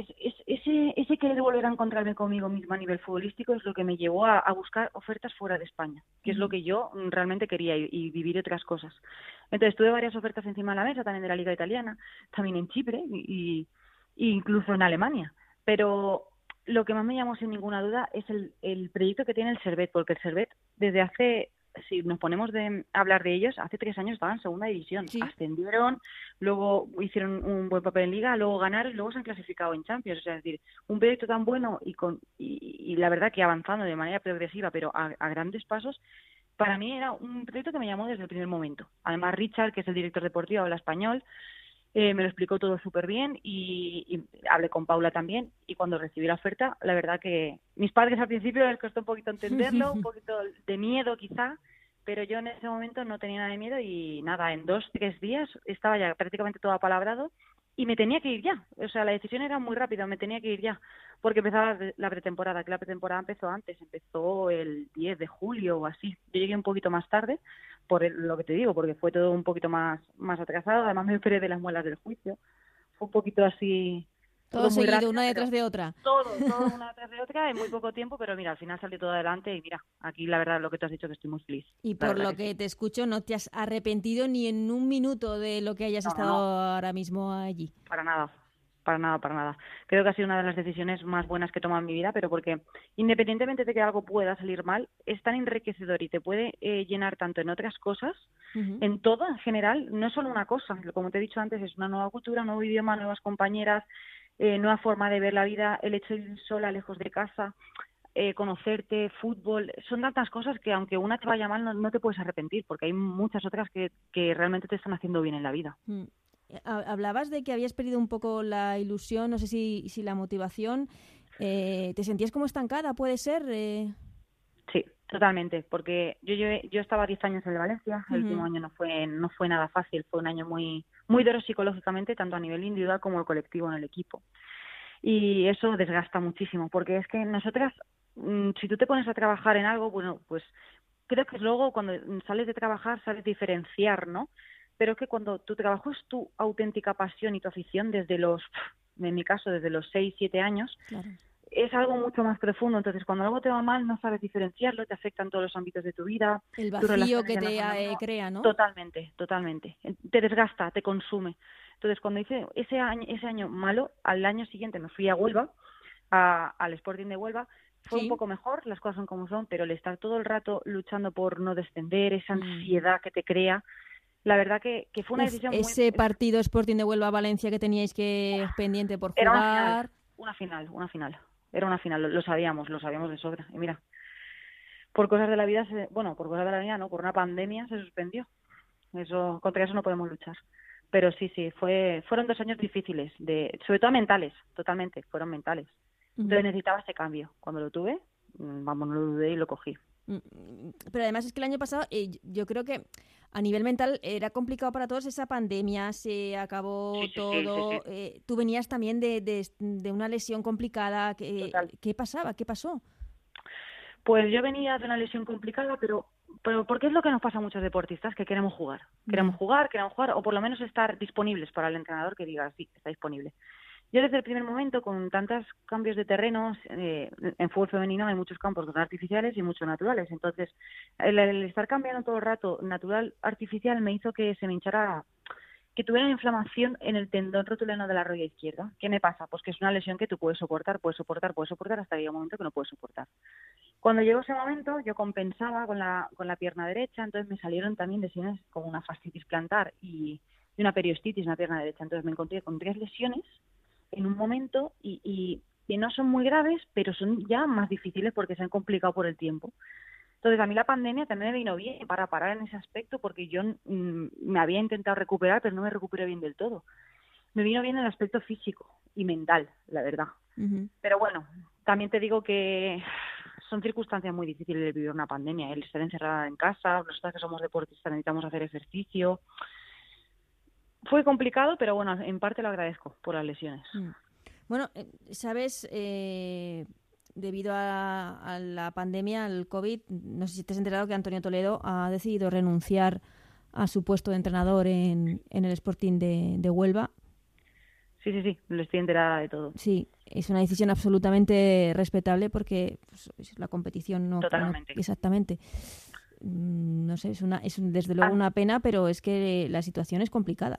es, ese, ese querer volver a encontrarme conmigo misma a nivel futbolístico es lo que me llevó a, buscar ofertas fuera de España, que es lo que yo realmente quería y, vivir otras cosas. Entonces tuve varias ofertas encima de la mesa, también de la Liga Italiana, también en Chipre y, incluso en Alemania. Pero lo que más me llamó sin ninguna duda es el, el proyecto que tiene el Servet, porque el Servet desde hace si nos ponemos de hablar de ellos, hace tres años estaban en segunda división. Ascendieron, luego hicieron un buen papel en liga, luego ganaron y luego se han clasificado en Champions. O sea, es decir, un proyecto tan bueno y, con, y, la verdad que avanzando de manera progresiva, pero a, grandes pasos, para mí era un proyecto que me llamó desde el primer momento. Además, Richard, que es el director deportivo, habla español, eh, me lo explicó todo súper bien y, y, hablé con Paula también y cuando recibí la oferta, la verdad que mis padres al principio les costó un poquito entenderlo, [laughs] un poquito de miedo quizá, pero yo en ese momento no tenía nada de miedo y nada, en dos, tres días estaba ya prácticamente todo apalabrado y me tenía que ir ya. O sea, la decisión era muy rápida, me tenía que ir ya, porque empezaba la pretemporada, que la pretemporada empezó antes, empezó el 10 de julio o así. Yo llegué un poquito más tarde, por lo que te digo, porque fue todo un poquito más, más atrasado, además me esperé de las muelas del juicio. Fue un poquito así todo, seguido, una detrás de otra. Todo, [laughs] todo una detrás de otra en muy poco tiempo, pero mira, al final salió todo adelante y mira, aquí la verdad lo que tú has dicho que estoy muy feliz. Y por lo que, te escucho, no te has arrepentido ni en un minuto de lo que hayas estado ahora mismo allí. Para nada, para nada, para nada. Creo que ha sido una de las decisiones más buenas que he tomado en mi vida, pero porque independientemente de que algo pueda salir mal, es tan enriquecedor y te puede eh, llenar tanto en otras cosas, en todo en general, no es solo una cosa. Como te he dicho antes, es una nueva cultura, un nuevo idioma, nuevas compañeras, eh, nueva forma de ver la vida, el hecho de ir sola, lejos de casa, eh, conocerte, fútbol, son tantas cosas que aunque una te vaya mal no, te puedes arrepentir, porque hay muchas otras que, que, realmente te están haciendo bien en la vida. Mm. Hablabas de que habías perdido un poco la ilusión, no sé si, si la motivación. Eh, ¿Te sentías como estancada? ¿Puede ser? Eh... Sí, totalmente, porque yo, yo, yo estaba 10 años en Valencia, el último año no fue, no fue nada fácil, fue un año muy, muy duro psicológicamente, tanto a nivel individual como el colectivo en el equipo. Y eso desgasta muchísimo, porque es que nosotras, mm, si tú te pones a trabajar en algo, bueno, pues creo que luego cuando sales de trabajar sabes diferenciar, ¿no? Pero es que cuando tu trabajo es tu auténtica pasión y tu afición desde los, en mi caso, desde los 6, 7 años, es algo mucho más profundo. Entonces, cuando algo te va mal, no sabes diferenciarlo, te afecta en todos los ámbitos de tu vida. El vacío que te eh, crea, ¿no? Totalmente, totalmente. Te desgasta, te consume. Entonces, cuando hice ese año, ese año malo, al año siguiente me fui a Huelva, al Sporting de Huelva, fue un poco mejor, las cosas son como son, pero el estar todo el rato luchando por no descender, esa mm. ansiedad que te crea, la verdad que, que fue una decisión ese partido Sporting de Huelva Valencia que teníais que pendiente por jugar era una final, una final era una final, lo, sabíamos, lo sabíamos de sobra. Y mira, por cosas de la vida, se, bueno, por cosas de la vida, no, por una pandemia se suspendió. Eso, contra eso no podemos luchar. Pero sí, sí, fue, fueron dos años difíciles, de, sobre todo mentales, totalmente, fueron mentales. Entonces necesitaba ese cambio. Cuando lo tuve, mm, vamos, no lo dudé y lo cogí. Mm, pero además es que el año pasado eh, yo creo que a nivel mental era complicado para todos esa pandemia, se acabó todo. Eh, tú venías también de, de, una lesión complicada. ¿Qué, ¿Qué pasaba? ¿Qué pasó? Pues yo venía de una lesión complicada, pero, pero porque es lo que nos pasa a muchos deportistas, que queremos jugar. Queremos jugar, queremos jugar, o por lo menos estar disponibles para el entrenador que diga, sí, está disponible. Yo desde el primer momento, con tantos cambios de terrenos, eh, en fútbol femenino hay muchos campos artificiales y muchos naturales. Entonces, el, estar cambiando todo el rato natural, artificial, me hizo que se me hinchara, que tuviera inflamación en el tendón rotuleno de la rodilla izquierda. ¿Qué me pasa? Pues que es una lesión que tú puedes soportar, puedes soportar, puedes soportar, hasta que llega un momento que no puedes soportar. Cuando llegó ese momento, yo compensaba con la, con la pierna derecha, entonces me salieron también lesiones como una fascitis plantar y una periostitis en la pierna derecha. Entonces me encontré con tres lesiones en un momento y, y que no son muy graves, pero son ya más difíciles porque se han complicado por el tiempo. Entonces, a mí la pandemia también me vino bien para parar en ese aspecto porque yo mm, me había intentado recuperar, pero no me recuperé bien del todo. Me vino bien el aspecto físico y mental, la verdad. Pero bueno, también te digo que son circunstancias muy difíciles de vivir una pandemia. El estar encerrada en casa, nosotros que somos deportistas necesitamos hacer ejercicio fue complicado, pero bueno, en parte lo agradezco por las lesiones. Mm. Bueno, eh, sabes, eh, debido a, la pandemia, al COVID, no sé si te has enterado que Antonio Toledo ha decidido renunciar a su puesto de entrenador en, en el Sporting de, de, Huelva. Sí, sí, sí, lo estoy enterada de todo. Sí, es una decisión absolutamente respetable porque pues, la competición no... Totalmente. exactamente. Mm, no sé, es, una, es desde luego ah. una pena, pero es que la situación es complicada.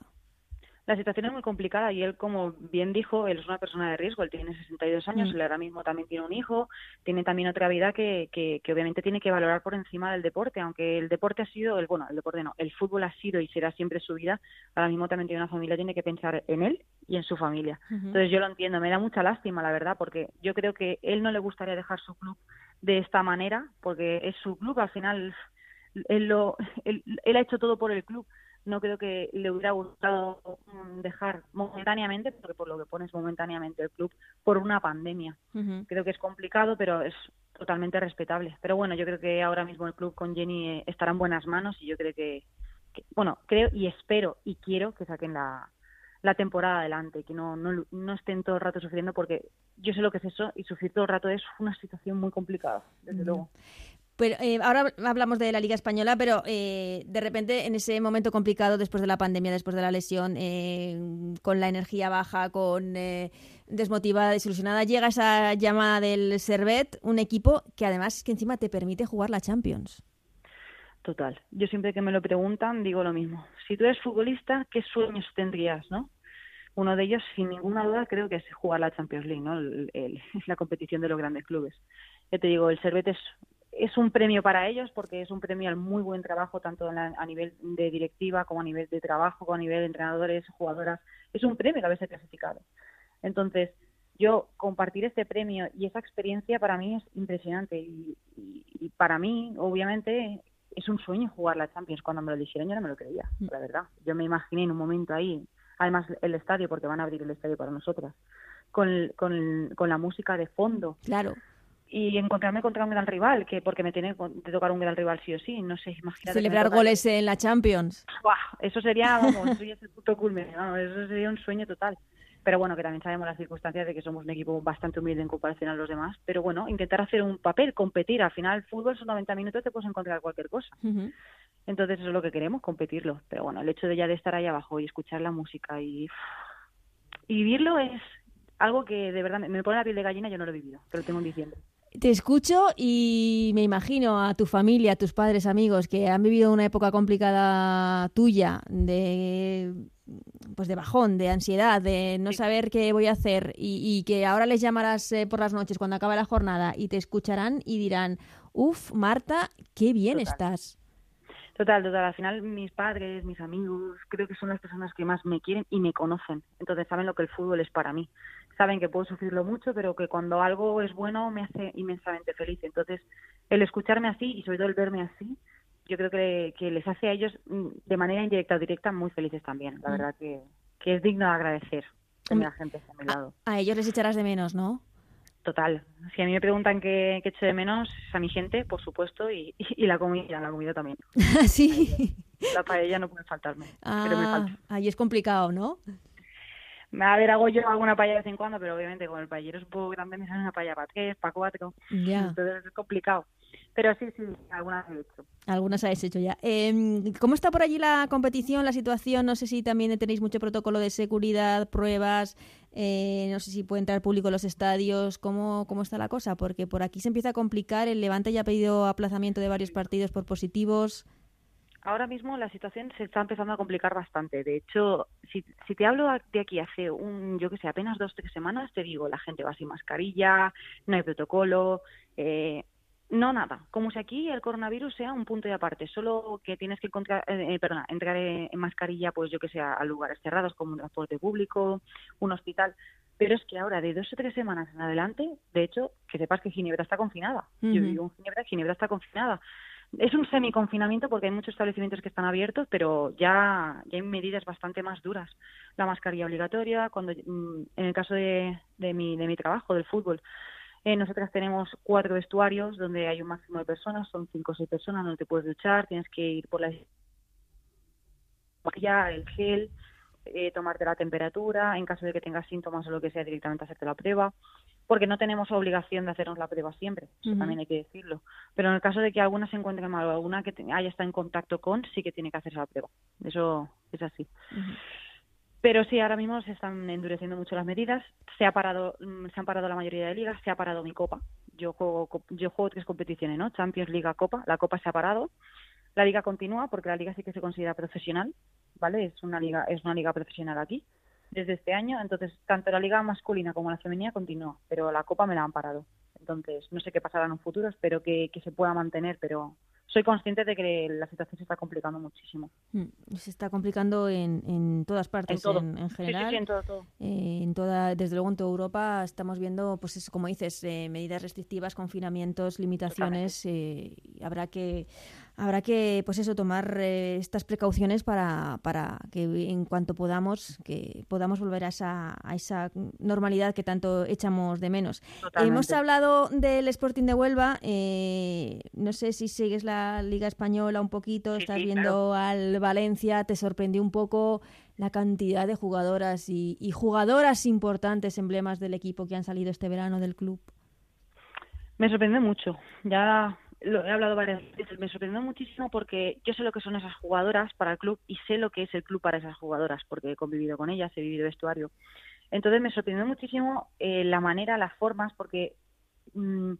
La situación es muy complicada y él, como bien dijo, él es una persona de riesgo, él tiene 62 años, mm. él ahora mismo también tiene un hijo, tiene también otra vida que, que, obviamente tiene que valorar por encima del deporte, aunque el deporte ha sido, el bueno, el deporte no, el fútbol ha sido y será siempre su vida, ahora mismo también tiene una familia, tiene que pensar en él y en su familia. Entonces yo lo entiendo, me da mucha lástima, la verdad, porque yo creo que él no le gustaría dejar su club de esta manera, porque es su club, al final él, lo, él, ha hecho todo por el club. No creo que le hubiera gustado mm, dejar momentáneamente, porque por lo que pones momentáneamente el club, por una pandemia. Creo que es complicado, pero es totalmente respetable. Pero bueno, yo creo que ahora mismo el club con Jenny eh, estará en buenas manos y yo creo que, bueno, creo y espero y quiero que saquen la, la temporada adelante, que no, no, no estén todo el rato sufriendo porque yo sé lo que es eso y sufrir todo el rato es una situación muy complicada, desde luego. Pero eh, ahora hablamos de la Liga Española, pero eh, de repente en ese momento complicado después de la pandemia, después de la lesión, eh, con la energía baja, con desmotivada, desilusionada, llega esa llamada del Servet, un equipo que además es que encima te permite jugar la Champions. Total. Yo siempre que me lo preguntan digo lo mismo. Si tú eres futbolista, ¿qué sueños tendrías, no? Uno de ellos, sin ninguna duda, creo que es jugar la Champions League, ¿no? [laughs] la competición de los grandes clubes. Ya te digo, el Servet es es un premio para ellos porque es un premio al muy buen trabajo tanto a nivel de directiva como a nivel de trabajo, como a nivel de entrenadores, jugadoras. Es un premio que haberse clasificado. Entonces, yo compartir este premio y esa experiencia para mí es impresionante y, para mí, obviamente, es un sueño jugar la Champions. Cuando me lo dijeron yo no me lo creía, mm. la verdad. Yo me imaginé en un momento ahí, además el estadio, porque van a abrir el estadio para nosotras, con, con, con la música de fondo. Claro y encontrarme contra un gran rival, que porque me tiene que tocar un gran rival sí o sí, no sé, imagínate. Celebrar goles en la Champions. Eso sería, vamos, eso el puto culmen, eso sería un sueño total. Pero bueno, que también sabemos las circunstancias de que somos un equipo bastante humilde en comparación a los demás. Pero bueno, intentar hacer un papel, competir. Al final, el fútbol son 90 minutos, te puedes encontrar cualquier cosa. Entonces, eso es lo que queremos, competirlo. Pero bueno, el hecho de ya de estar ahí abajo y escuchar la música y, y vivirlo es algo que de verdad me pone la piel de gallina, yo no lo he vivido, pero lo tengo en diciembre. Te escucho y me imagino a tu familia, a tus padres, amigos que han vivido una época complicada tuya de pues de bajón, de ansiedad, de no saber qué voy a hacer y, que ahora les llamarás eh, por las noches cuando acabe la jornada y te escucharán y dirán, uff, Marta, qué bien estás. Total, total. Al final mis padres, mis amigos, creo que son las personas que más me quieren y me conocen. Entonces saben lo que el fútbol es para mí saben que puedo sufrirlo mucho, pero que cuando algo es bueno me hace inmensamente feliz. Entonces, el escucharme así y sobre todo el verme así, yo creo que, les hace a ellos mm, de manera indirecta o directa muy felices también. La mm. verdad que, es digno de agradecer tener a gente a mi lado. A, ellos les echarás de menos, ¿no? Total. Si a mí me preguntan qué, qué echo de menos, es a mi gente, por supuesto, y, y, la comida, la comida también. [laughs] sí. La paella no puede faltarme, pero me falta. Ah, ahí es complicado, ¿no? A ver, hago yo alguna paella de vez en cuando, pero obviamente con el paellero es un poco grande me sale una paella para tres, para cuatro. Entonces es complicado. Pero sí, sí, algunas he hecho. Algunas habéis hecho ya. Eh, ¿Cómo está por allí la competición, la situación? No sé si también tenéis mucho protocolo de seguridad, pruebas, eh, no sé si puede entrar público en los estadios. ¿Cómo, ¿Cómo está la cosa? Porque por aquí se empieza a complicar. El Levante ya ha pedido aplazamiento de varios partidos por positivos ahora mismo la situación se está empezando a complicar bastante. De hecho, si, si te hablo de aquí hace un, yo que sé, apenas dos, tres semanas, te digo, la gente va sin mascarilla, no hay protocolo, eh, no nada. Como si aquí el coronavirus sea un punto de aparte, solo que tienes que encontrar, eh, perdona, entrar en mascarilla, pues yo que sé, a lugares cerrados como un transporte público, un hospital. Pero es que ahora, de dos o tres semanas en adelante, de hecho, que sepas que Ginebra está confinada. Yo digo en Ginebra, Ginebra está confinada es un semi-confinamiento porque hay muchos establecimientos que están abiertos, pero ya, ya hay medidas bastante más duras. La mascarilla obligatoria, cuando mm, en el caso de, de, mi, de mi trabajo, del fútbol, eh, nosotras tenemos cuatro vestuarios donde hay un máximo de personas, son cinco o seis personas, no te puedes duchar, tienes que ir por la el gel, eh, tomarte la temperatura, en caso de que tengas síntomas o lo que sea, directamente hacerte la prueba porque no tenemos obligación de hacernos la prueba siempre, eso también hay que decirlo. Pero en el caso de que alguna se encuentre mal o alguna que haya estado en contacto con, sí que tiene que hacerse la prueba. Eso es así. Pero sí, ahora mismo se están endureciendo mucho las medidas. Se ha parado, mm, se han parado la mayoría de ligas. Se ha parado mi copa. Yo juego, yo juego tres competiciones, ¿no? Champions, Liga, Copa. La Copa se ha parado. La Liga continúa porque la Liga sí que se considera profesional, ¿vale? Es una liga, es una liga profesional aquí desde este año, entonces tanto la liga masculina como la femenina continúa, pero la copa me la han parado. Entonces, no sé qué pasará en un futuro, espero que, que se pueda mantener, pero soy consciente de que la situación se está complicando muchísimo. Mm, se está complicando en, en todas partes, en, general. en todo, eh, en toda, desde luego en toda Europa estamos viendo, pues como dices, eh, medidas restrictivas, confinamientos, limitaciones. Eh, habrá que habrá que, pues eso, tomar estas precauciones para, para que en cuanto podamos, que podamos volver a esa, a esa normalidad que tanto echamos de menos. Hemos hablado del Sporting de Huelva. no sé si sigues la Liga Española un poquito, estás viendo al Valencia, te sorprendió un poco la cantidad de jugadoras y, y jugadoras importantes, emblemas del equipo que han salido este verano del club? Me sorprende mucho. Ya lo he hablado varias veces. Me sorprendió muchísimo porque yo sé lo que son esas jugadoras para el club y sé lo que es el club para esas jugadoras porque he convivido con ellas, he vivido vestuario. Entonces me sorprendió muchísimo eh, la manera, las formas, porque mm,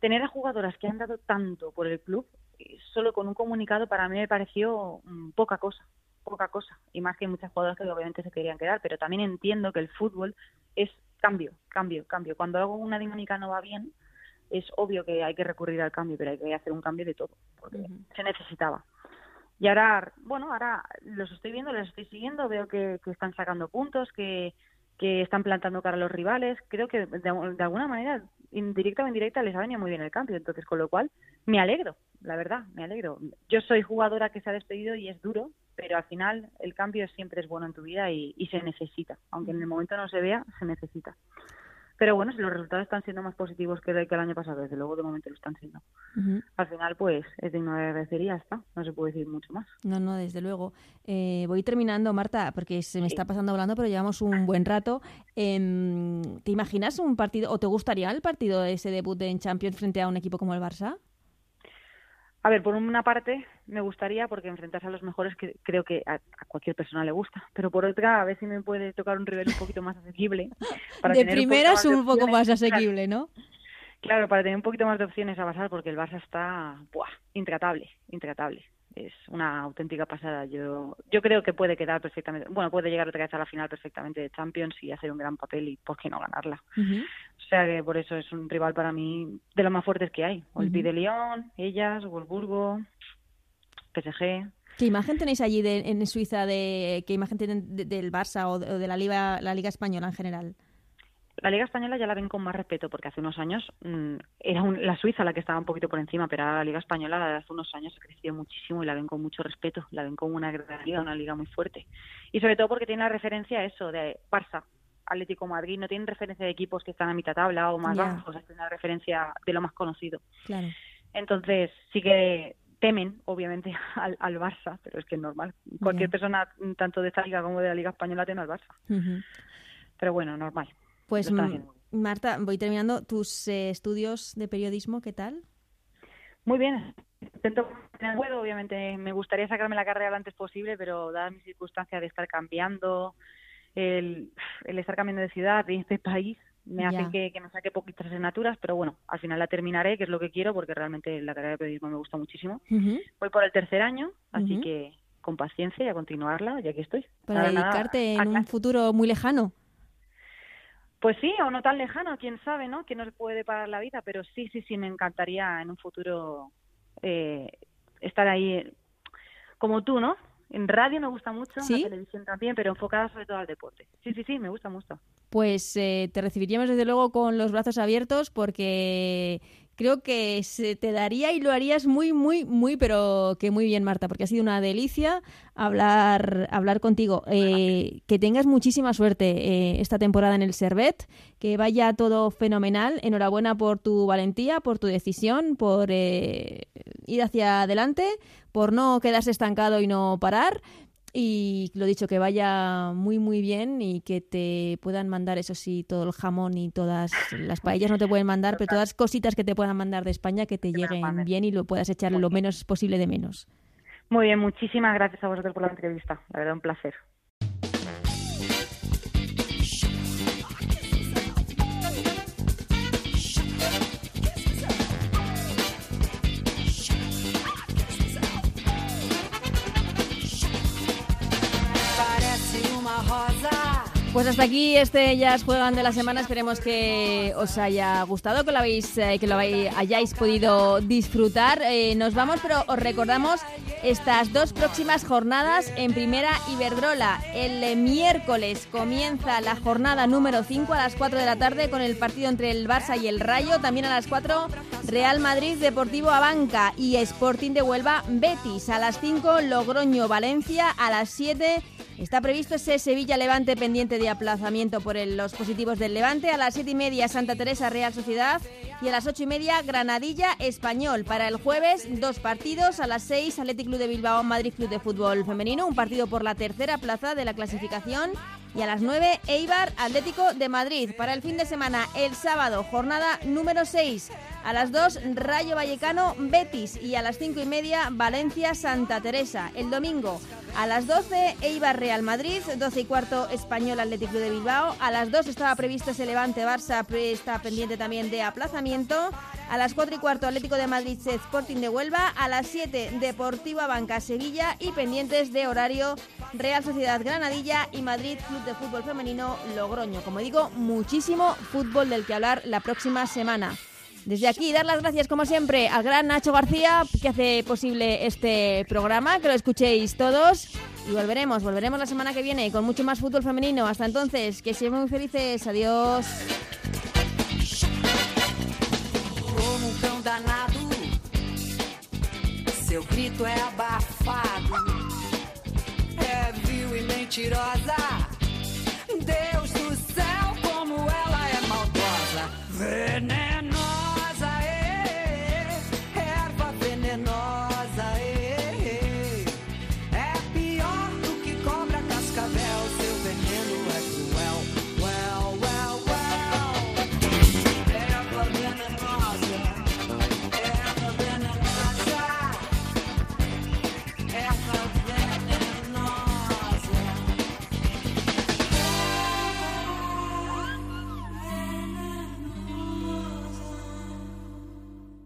tener a jugadoras que han dado tanto por el club, eh, solo con un comunicado para mí me pareció mm, poca cosa, poca cosa. Y más que muchas jugadoras que obviamente se querían quedar, pero también entiendo que el fútbol es cambio, cambio, cambio. Cuando algo, una dinámica no va bien, es obvio que hay que recurrir al cambio, pero hay que hacer un cambio de todo, porque se necesitaba. Y ahora, bueno, ahora los estoy viendo, los estoy siguiendo, veo que, están sacando puntos, que, que están plantando cara a los rivales. Creo que de, de, alguna manera, indirecta o indirecta, les ha venido muy bien el cambio. Entonces, con lo cual, me alegro, la verdad, me alegro. Yo soy jugadora que se ha despedido y es duro, pero al final el cambio siempre es bueno en tu vida y, y se necesita. Aunque en el momento no se vea, se necesita. Pero bueno, si los resultados están siendo más positivos que, el, año pasado, desde luego de momento lo están siendo. Al final, pues es digno de agradecer y ya está. No se puede decir mucho más. No, no, desde luego. Eh, voy terminando, Marta, porque se me está pasando hablando, pero llevamos un buen rato. Em, ¿Te imaginas un partido, o te gustaría el partido de ese debut en Champions frente a un equipo como el Barça? A ver, por una parte me gustaría, porque enfrentarse a los mejores que creo que a, cualquier persona le gusta, pero por otra a ver si me puede tocar un rival un poquito más asequible. [laughs] Para de primera es un poco más asequible, ¿no? Claro, para tener un poquito más de opciones a pasar, porque el Barça está ¡buah! intratable, intratable es una auténtica pasada. Yo yo creo que puede quedar perfectamente, bueno, puede llegar otra vez a la final perfectamente de Champions y hacer un gran papel y por qué no ganarla. O sea que por eso es un rival para mí de los más fuertes que hay. Olympique de Lyon, ellas, Wolfsburgo, PSG. ¿Qué imagen tenéis allí de, en Suiza de qué imagen tienen del Barça o de, la liga la liga española en general? La Liga Española ya la ven con más respeto, porque hace unos años mm, era la Suiza la que estaba un poquito por encima, pero ahora la Liga Española la de hace unos años ha crecido muchísimo y la ven con mucho respeto, la ven como una gran liga, una liga muy fuerte. Y sobre todo porque tiene la referencia a eso, de Barça, Atlético Madrid, no tienen referencia de equipos que están a mitad tabla o más bajos, tiene una referencia de lo más conocido. Claro. Entonces, sí que temen, obviamente, [laughs] al, Barça, pero es que es normal. Cualquier persona, tanto de esta liga como de la Liga Española, teme al Barça. Pero bueno, normal. Pues Marta, voy terminando. ¿Tus eh, estudios de periodismo qué tal? Muy bien. Intento puedo, obviamente me gustaría sacarme la carrera lo antes posible, pero dadas mis circunstancias de estar cambiando, el, estar cambiando de ciudad, de este país, me hace que, que, me saque poquitas asignaturas, pero bueno, al final la terminaré, que es lo que quiero, porque realmente la carrera de periodismo me gusta muchísimo. Voy por el tercer año, así que con paciencia y a continuarla, ya que estoy. Para dedicarte en un futuro muy lejano. Pues sí, o no tan lejano, quién sabe, ¿no? Que no se puede parar la vida, pero sí, sí, sí, me encantaría en un futuro eh, estar ahí eh, como tú, ¿no? En radio me gusta mucho, en la televisión también, pero enfocada sobre todo al deporte. Sí, sí, sí, me gusta mucho. Pues eh, te recibiríamos desde luego con los brazos abiertos porque creo que se te daría y lo harías muy, muy, muy, pero que muy bien, Marta, porque ha sido una delicia hablar, hablar contigo. Eh, que tengas muchísima suerte eh, esta temporada en el Servet, que vaya todo fenomenal. Enhorabuena por tu valentía, por tu decisión, por eh, ir hacia adelante, por no quedarse estancado y no parar. Y lo dicho, que vaya muy, muy bien y que te puedan mandar, eso sí, todo el jamón y todas las paellas no te pueden mandar, pero todas las cositas que te puedan mandar de España que te lleguen bien y lo puedas echar lo menos posible de menos. Muy bien, muchísimas gracias a vosotros por la entrevista. La verdad, un placer. Pues hasta aquí este Ellas Juegan de la semana. Esperemos que os haya gustado, que lo, habéis, eh, que lo hayáis podido disfrutar. Eh, nos vamos, pero os recordamos estas dos próximas jornadas en Primera Iberdrola. El miércoles comienza la jornada número 5 a las 4 de la tarde con el partido entre el Barça y el Rayo. También a las 4 Real Madrid Deportivo Abanca y Sporting de Huelva Betis. A las 5 Logroño Valencia. A las 7 Está previsto ese Sevilla-Levante pendiente de aplazamiento por los positivos del Levante. A las 7 y media Santa Teresa Real Sociedad y a las 8 y media Granadilla Español. Para el jueves, dos partidos. A las 6 Atlético Club de Bilbao Madrid Club de Fútbol Femenino. Un partido por la tercera plaza de la clasificación. Y a las 9 Eibar Atlético de Madrid. Para el fin de semana, el sábado, jornada número 6. A las 2 Rayo Vallecano Betis. Y a las 5 y media Valencia Santa Teresa. El domingo a las 12 Eibar Real Madrid. 12 y cuarto Español Atlético de Bilbao. A las 2 estaba previsto ese Levante Barça. Está pendiente también de aplazamiento. A las 4 y cuarto Atlético de Madrid Sporting de Huelva. A las 7 Deportiva Banca Sevilla. Y pendientes de horario Real Sociedad Granadilla y Madrid Club de Fútbol Femenino Logroño. Como digo, muchísimo fútbol del que hablar la próxima semana. Desde aquí, dar las gracias, como siempre, al gran Nacho García, que hace posible este programa, que lo escuchéis todos. Y volveremos, volveremos la semana que viene con mucho más fútbol femenino. Hasta entonces, que sean muy felices. Adiós. Seu grito é abafado, é vil e mentirosa.